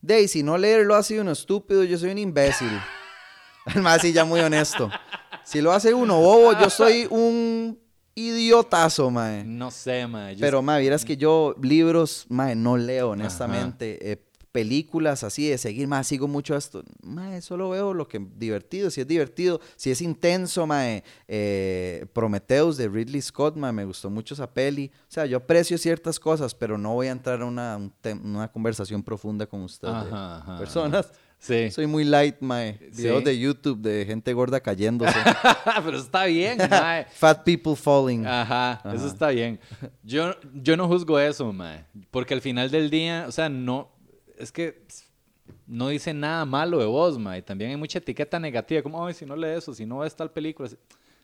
De y si no leerlo ha sido uno estúpido, yo soy un imbécil. El más sí, ya muy honesto. Si lo hace uno bobo, yo soy un idiotazo, mae. No sé, mae. Pero, mae, vieras que yo libros, mae, no leo, honestamente. Eh, películas así de seguir, mae, sigo mucho esto. Mae, solo veo lo que divertido. Si es divertido, si es intenso, mae. Eh, Prometheus de Ridley Scott, mae, me gustó mucho esa peli. O sea, yo aprecio ciertas cosas, pero no voy a entrar a una, un una conversación profunda con usted. de Ajá, ajá, personas. Sí. Soy muy light, mae. Videos Sí. de YouTube de gente gorda cayéndose. Pero está bien, mae. Fat people falling. Ajá, eso está bien. Yo, yo no juzgo eso, mae. Porque al final del día, o sea, no. Es que no dice nada malo de vos, mae. También hay mucha etiqueta negativa, como, ay, si no lees eso, si no ves tal película.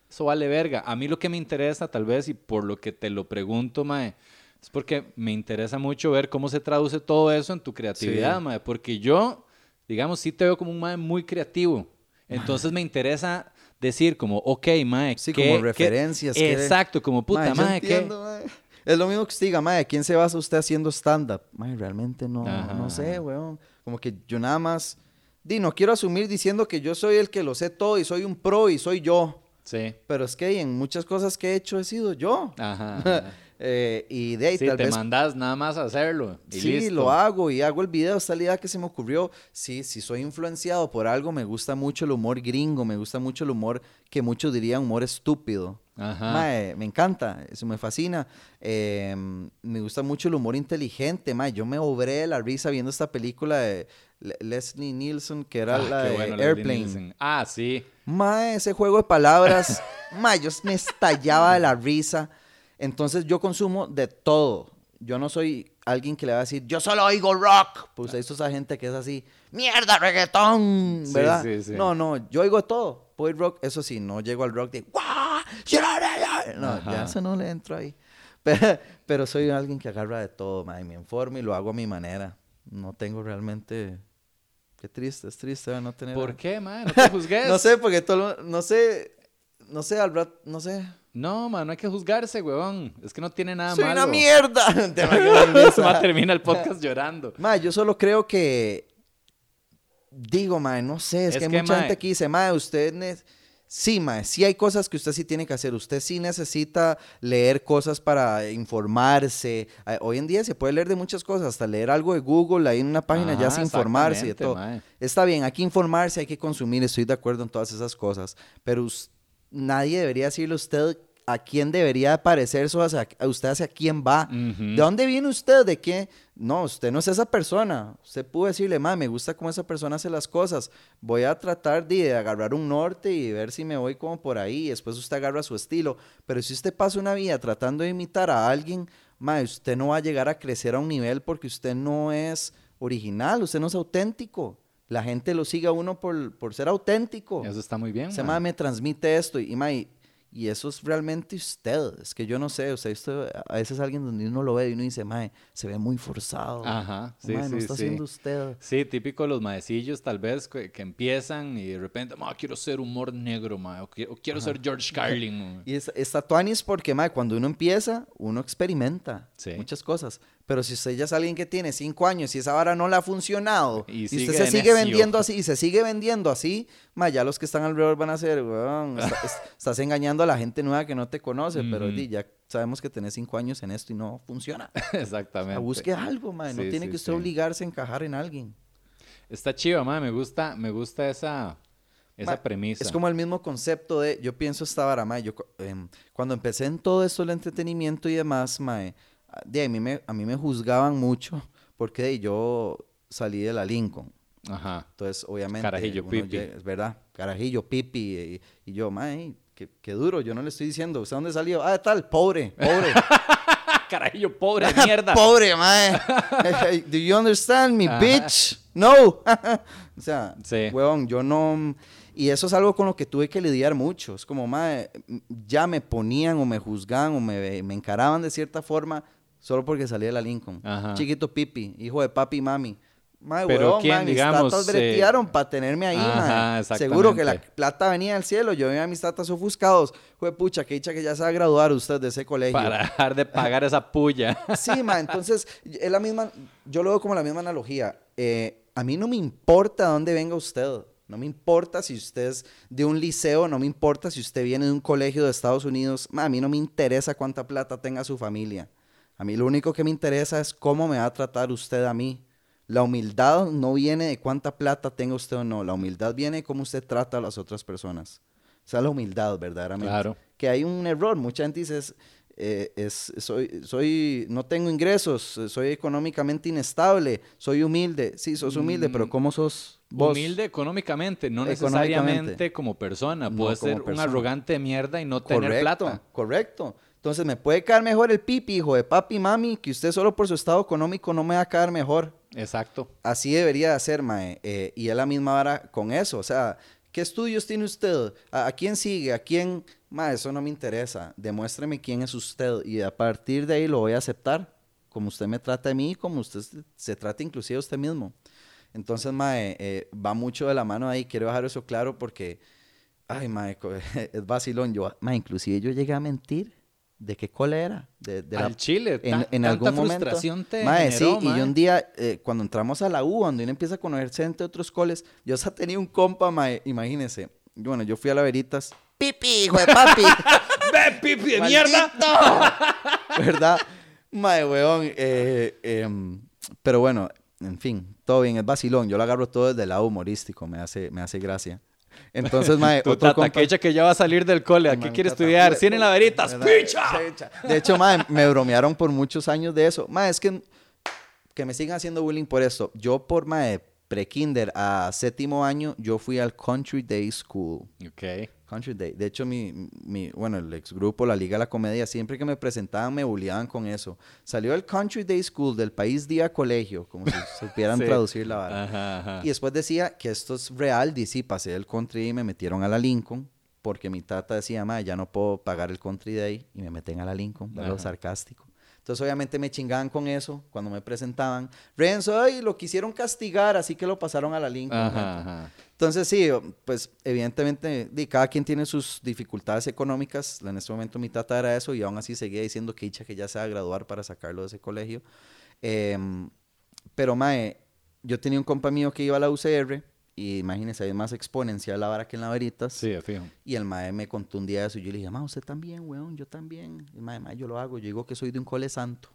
Eso vale verga. A mí lo que me interesa, tal vez, y por lo que te lo pregunto, mae, es porque me interesa mucho ver cómo se traduce todo eso en tu creatividad, Sí. Porque yo, digamos, sí te veo como un mae muy creativo. Entonces me interesa decir como, ok, mae, Sí, ¿qué- como referencias, Exacto, como puta, Mae, Es lo mismo que usted diga, mae, ¿quién se basa usted haciendo stand-up? Mae, realmente no, Ajá, no sé, weón. Como que yo nada más, di, no quiero asumir diciendo que yo soy el que lo sé todo y soy un pro y soy yo. Sí. Pero es que en muchas cosas que he hecho he sido yo. Ajá. Eh, y de ahí Sí, tal te vez mandas nada más a hacerlo. Y Sí, listo. lo hago y hago el video, esta idea que se me ocurrió. Sí, si soy influenciado por algo, me gusta mucho el humor gringo, me gusta mucho el humor que muchos dirían humor estúpido. Ajá. Mae, me encanta, eso me fascina. Eh, me gusta mucho el humor inteligente, mae. Yo me obré la risa viendo esta película de Le- Leslie Nielsen, que era Ah, la de bueno, Airplane. Ah, sí. Mae, ese juego de palabras, mae, yo me estallaba de la risa. Entonces yo consumo de todo. Yo no soy alguien que le va a decir, yo solo oigo rock. Pues eso esa gente que es así, mierda, reggaetón, Sí, ¿verdad? sí, sí. No, no, yo oigo todo. Puedo ir rock, eso sí, no llego al rock de, "Guau, No, Ajá. ya eso no le entro ahí. Pero, pero soy alguien que agarra de todo, mae, me informo y lo hago a mi manera. No tengo realmente... Qué triste, es triste no tener... ¿Por qué, man? No te juzgues. No sé, porque todo, lo- no sé, no sé, al rato, no sé. No, man, no hay que juzgarse, weón. Es que no tiene nada Soy malo. una mierda. Te va a termina el podcast llorando. Ma, yo solo creo que, digo, ma, no sé, es, Es que hay que, mucha ma, gente que dice, ma, usted, ne- sí, ma, sí hay cosas que usted sí tiene que hacer. Usted sí necesita leer cosas para informarse. Eh, Hoy en día se puede leer de muchas cosas, hasta leer algo de Google ahí en una página ya Ajá, sin informarse y de todo. Está bien, hay que informarse, hay que consumir, estoy de acuerdo en todas esas cosas, pero us- nadie debería decirle a usted a quién debería parecerse o hacia, a usted hacia quién va. ¿De dónde viene usted? ¿De qué? No, usted no es esa persona. Usted pudo decirle, ma, me gusta cómo esa persona hace las cosas. Voy a tratar de, de agarrar un norte y ver si me voy como por ahí. Después usted agarra su estilo. Pero si usted pasa una vida tratando de imitar a alguien, ma, usted no va a llegar a crecer a un nivel porque usted no es original, usted no es auténtico. La gente lo sigue a uno por, por ser auténtico. Eso está muy bien, mae me transmite esto y, y, mae, y eso es realmente usted. Es que yo no sé, usted, usted a veces alguien donde uno lo ve y uno dice, mae, se ve muy forzado. Ajá, sí, sí, no está sí. haciendo usted. Sí, típico los maecillos tal vez que, que empiezan y de repente, ma, quiero ser humor negro, ma, o quiero, o quiero ser George Carlin. ma". Y es, está tuanis porque, mae, cuando uno empieza, uno experimenta Sí. muchas cosas. Pero si usted ya es alguien que tiene cinco años y esa vara no le ha funcionado Y y, usted se sigue necio. vendiendo así y se sigue vendiendo así, mae, ya los que están alrededor van a ser, weón, está- es- estás engañando a la gente nueva que no te conoce, pero Ujú. di, ya sabemos que tenés cinco años en esto y no funciona. Exactamente. A busque algo, mae. No Sí, tiene sí, que usted sí. obligarse a encajar en alguien. Está chiva, ma, me gusta, me gusta esa, esa Ma, premisa. Es como el mismo concepto de, yo pienso esta vara, mae. Yo, em, cuando empecé en todo esto, el entretenimiento y demás, mae, a- de, a, mí me, a mí me juzgaban mucho porque de, yo salí de la Lincoln. Ajá. Entonces, obviamente. Carajillo pipi. es verdad, carajillo, pipi. Y, y yo, mae, qué, qué duro. Yo no le estoy diciendo, ¿usted dónde salió? Ah, tal, pobre, pobre. Carajillo, pobre mierda. pobre, mae. Do you understand me, Ajá. bitch? no. o sea, Sí. huevón, yo no... Y eso es algo con lo que tuve que lidiar mucho. Es como, mae, ya me ponían o me juzgaban o me, me encaraban de cierta forma solo porque salí de la Lincoln. Ajá. Chiquito pipi, hijo de papi y mami. Mae, Pero huevón, ¿quién, mis digamos, tatas eh, bretearon para tenerme ahí, Ajá. Seguro que la plata venía del cielo. Yo veía a mis tatas ofuscados. Jue pucha, que dicha que ya se va a graduar usted de ese colegio. Para dejar de pagar esa puya. Sí, ma, entonces es la misma, yo lo veo como la misma analogía. Eh, a mí no me importa dónde venga usted, no me importa si usted es de un liceo, no me importa si usted viene de un colegio de Estados Unidos, a mí no me interesa cuánta plata tenga su familia. A mí lo único que me interesa es cómo me va a tratar usted a mí. La humildad no viene de cuánta plata tenga usted o no, la humildad viene de cómo usted trata a las otras personas. Esa es la humildad, verdaderamente Claro. que hay un error. Mucha gente dice, es, eh, es- soy, soy, no tengo ingresos, eh, soy económicamente inestable, soy humilde. Sí, sos humilde, pero Mm, ¿cómo sos vos? Humilde económicamente, no necesariamente como persona. No Puede como ser un persona. arrogante de mierda y no tener Correcto, plata. correcto. Entonces me puede caer mejor el pipi, hijo de papi, mami, que usted solo por su estado económico no me va a caer mejor. Exacto. Así debería de ser, mae. eh, y es la misma vara con eso. O sea, ¿qué estudios tiene usted? ¿A, a quién sigue? ¿A quién? Mae, eso no me interesa. Demuéstreme quién es usted. Y a partir de ahí lo voy a aceptar. Como usted me trata a mí, como usted se, trata inclusive a usted mismo. Entonces, mae, eh, va mucho de la mano ahí. Quiero dejar eso claro porque, ay, mae, es vacilón. Yo, mae, inclusive yo llegué a mentir. ¿De qué cola era? De, de la- chile, en, en algún momento. frustración te Mae, generó, sí, y mae. yo un día, eh, cuando entramos a la U, cuando uno empieza a conocerse entre otros coles, yo hasta tenía un compa, mae, imagínense. Bueno, yo fui a la Veritas. ¡Pipi, hijo de papi! ¡Ve, pipi de ¿Verdad? Mae, weón. eh, em, pero bueno, en fin, todo bien, es vacilón. Yo lo agarro todo desde el lado humorístico, me hace, me hace gracia. Entonces, mae, Tu otro compa... que ya va a salir del cole. ¿A qué quiere estudiar? Cien en la veritas. Picha. De hecho, mae, me bromearon por muchos años de eso. Mae, es que que me sigan haciendo bullying por esto. Yo por mae pre-kinder a séptimo año, yo fui al Country Day School. Ok. Country Day. De hecho, mi, mi, bueno, el ex grupo, la Liga de la Comedia, siempre que me presentaban me bulleaban con eso. Salió el Country Day School del país día colegio, como si supieran Sí. traducir la vara. Ajá, ajá. Y después decía que esto es real, dice, pasé del country y me metieron a la Lincoln, porque mi tata decía, ma, ya no puedo pagar el country day, y me meten a la Lincoln, algo sarcástico. Entonces, obviamente, me chingaban con eso cuando me presentaban. Renzo, ay, lo quisieron castigar, así que lo pasaron a la Lincoln. ajá. Entonces, sí, pues, evidentemente, di, cada quien tiene sus dificultades económicas. En este momento, mi tata era eso, y aún así seguía diciendo que dicha que ya se va a graduar para sacarlo de ese colegio. Em, pero, mae, yo tenía un compa mío que iba a la UCR y imagínense, es más exponencial la vara que en la veritas. Sí, de fijo. Y el mae me contó un día eso y yo le dije, ma, usted también, weón, yo también. Y mae, mae, yo lo hago. Yo digo que soy de un cole santo.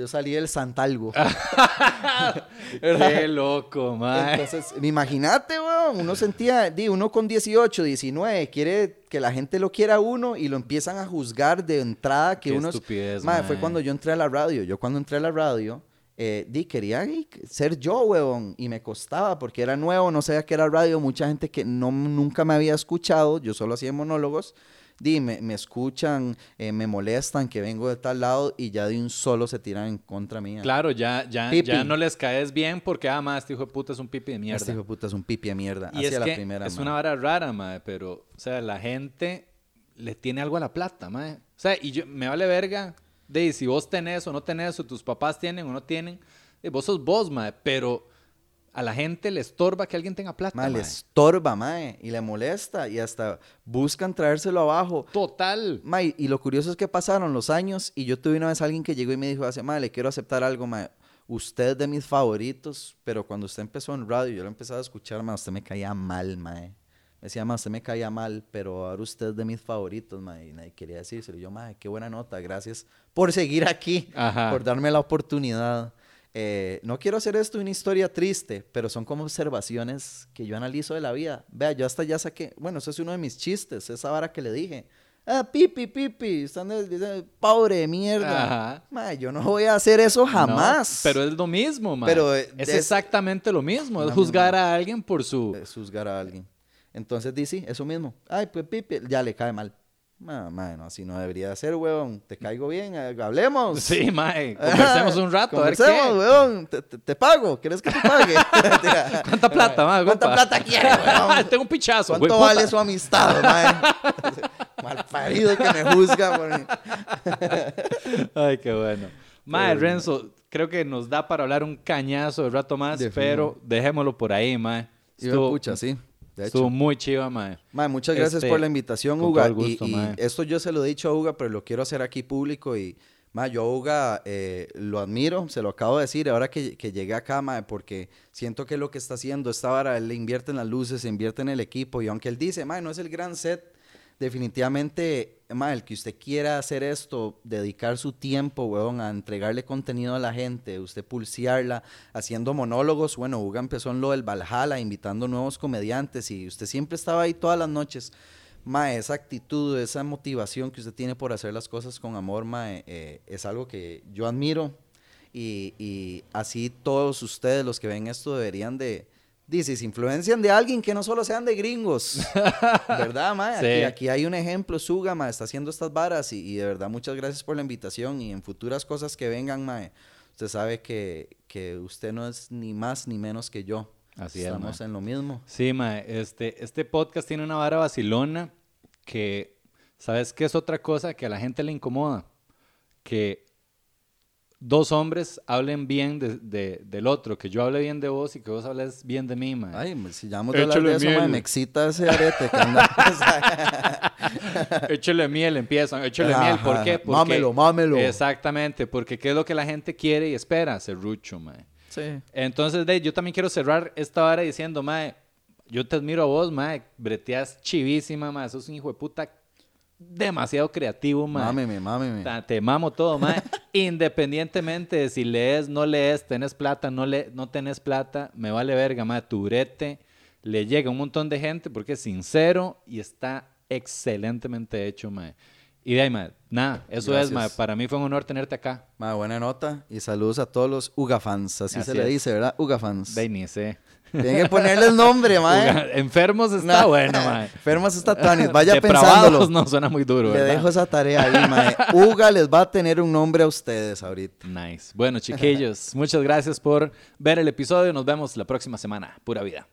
Yo salí del santalgo. Qué loco, mae. Entonces, imagínate, weón, uno sentía, di, uno con 18, 19, quiere que la gente lo quiera a uno y lo empiezan a juzgar de entrada que Qué uno... es- estupidez, Mae, fue mae. cuando yo entré a la radio. Yo cuando entré a la radio, eh, di, quería ser yo, weón, y me costaba porque era nuevo, no sabía que era radio, mucha gente que no, nunca me había escuchado, yo solo hacía monólogos. Di, me, me escuchan, eh, me molestan que vengo de tal lado y ya de un solo se tiran en contra mía. Claro, ya, ya, Pipi. ya no les caes bien porque, ah, este hijo de puta es un pipi de mierda. Este hijo de puta es un pipi de mierda. Y Hacia es la que primera, es una vara rara, mae, pero, o sea, la gente le tiene algo a la plata, mae. O sea, y yo, me vale verga de si vos tenés o no tenés, o tus papás tienen o no tienen, vos sos vos, mae, pero a la gente le estorba que alguien tenga plata, Mae, le estorba, mae, y le molesta, y hasta buscan traérselo abajo. Total. Mae, y lo curioso es que pasaron los años, y yo tuve una vez alguien que llegó y me dijo, hace, mae, le quiero aceptar algo, mae. Usted es de mis favoritos, pero cuando usted empezó en radio, yo lo empezaba a escuchar, mae, usted me caía mal, mae. Me decía, mae, usted me caía mal, pero ahora usted es de mis favoritos, mae. Y nadie quería decírselo. Y yo, mae, qué buena nota, gracias por seguir aquí, Ajá. por darme la oportunidad. Eh, no quiero hacer esto una historia triste, pero son como observaciones que yo analizo de la vida. Vea, yo hasta ya saqué, bueno, eso es uno de mis chistes, esa vara que le dije. Ah, pipi, pipi, están de- pobre de mierda. Ajá. Mae, yo no voy a hacer eso jamás. No, pero es lo mismo, mae. Pero, eh, es exactamente lo mismo. Es juzgar a alguien por su... Es juzgar a alguien. Entonces dice, sí, eso mismo. Ay, pues pipi, ya le cae mal. Ma, ma, no, así no debería ser, weón. Te caigo bien, eh, hablemos. Sí, mae, conversemos un rato, a ver Conversemos, qué. weón. Te, te- te pago. ¿Quieres que te pague? ¿Cuánta plata, mae? ¿Cuánta compa? plata quiere, weón? Tengo un pichazo, ¿Cuánto vale puta. su amistad, mae? Malparido que me juzga. por- Ay, qué bueno. Mae, Renzo, creo que nos da para hablar un cañazo de rato más, De pero dejémoslo por ahí, mae. De Estuvo, pucha, sí. De estuvo hecho. muy chiva, mae. Mae, muchas gracias Este, por la invitación, Uga. gusto, y, esto yo se lo he dicho a Uga, pero lo quiero hacer aquí público. Y, mae, yo a Uga eh, lo admiro, se lo acabo de decir ahora que, que llegué acá, mae, porque siento que lo que está haciendo esta vara, él le invierte en las luces, se invierte en el equipo. Y aunque él dice, mae, no es el gran set, definitivamente, mae, el que usted quiera hacer esto, dedicar su tiempo, weón, a entregarle contenido a la gente, usted pulsearla, haciendo monólogos. Bueno, Uga empezó en lo del Valhalla, invitando nuevos comediantes y usted siempre estaba ahí todas las noches. Mae, esa actitud, esa motivación que usted tiene por hacer las cosas con amor, mae, eh, es algo que yo admiro. Y así todos ustedes, los que ven esto, deberían de... Dice, se influencian de alguien que no solo sean de gringos. ¿Verdad, mae? Sí. Aquí, hay un ejemplo, Suga, mae, está haciendo estas varas y, y de verdad muchas gracias por la invitación y en futuras cosas que vengan, mae, usted sabe que, que usted no es ni más ni menos que yo. Así es, Estamos en lo mismo. Sí, mae, este, este podcast tiene una vara vacilona que, ¿sabes qué es otra cosa que a la gente le incomoda? Que dos hombres hablen bien de- de- del otro, que yo hable bien de vos y que vos hables bien de mí, mae. Ay, me- si ya vamos a hablar Échale de eso, miel. me excita ese arete. Échale miel, empiezan, échale Ajá, miel, ¿por qué? Porque, mámelo, mámelo. Exactamente, porque ¿qué es lo que la gente quiere y espera? Serrucho, mae. sí. Entonces, Dave, yo también quiero cerrar esta vara diciendo, mae, yo te admiro a vos, mae, breteas chivísima, mae, sos un hijo de puta demasiado creativo, mae. Mámeme, mámeme. Te mamo todo, mae. Independientemente de si lees, no lees, tenés plata, no, le, no tenés plata, me vale verga, mae. Tu brete le llega un montón de gente porque es sincero y está excelentemente hecho, mae. Y de ahí, mae, nada, eso es, mae. Para mí fue un honor tenerte acá. Ma, buena nota y saludos a todos los Uga fans, así, Así se le dice, ¿verdad? Uga fans. De. Tienen que ponerle el nombre, mae. Enfermos está No. bueno, mae. Enfermos está Tanis, vaya Depravados pensándolo. no suena muy duro, Le ¿verdad? dejo esa tarea ahí, mae. Uga les va a tener un nombre a ustedes ahorita. Nice. Bueno, chiquillos, muchas gracias por ver el episodio. Nos vemos la próxima semana. Pura vida.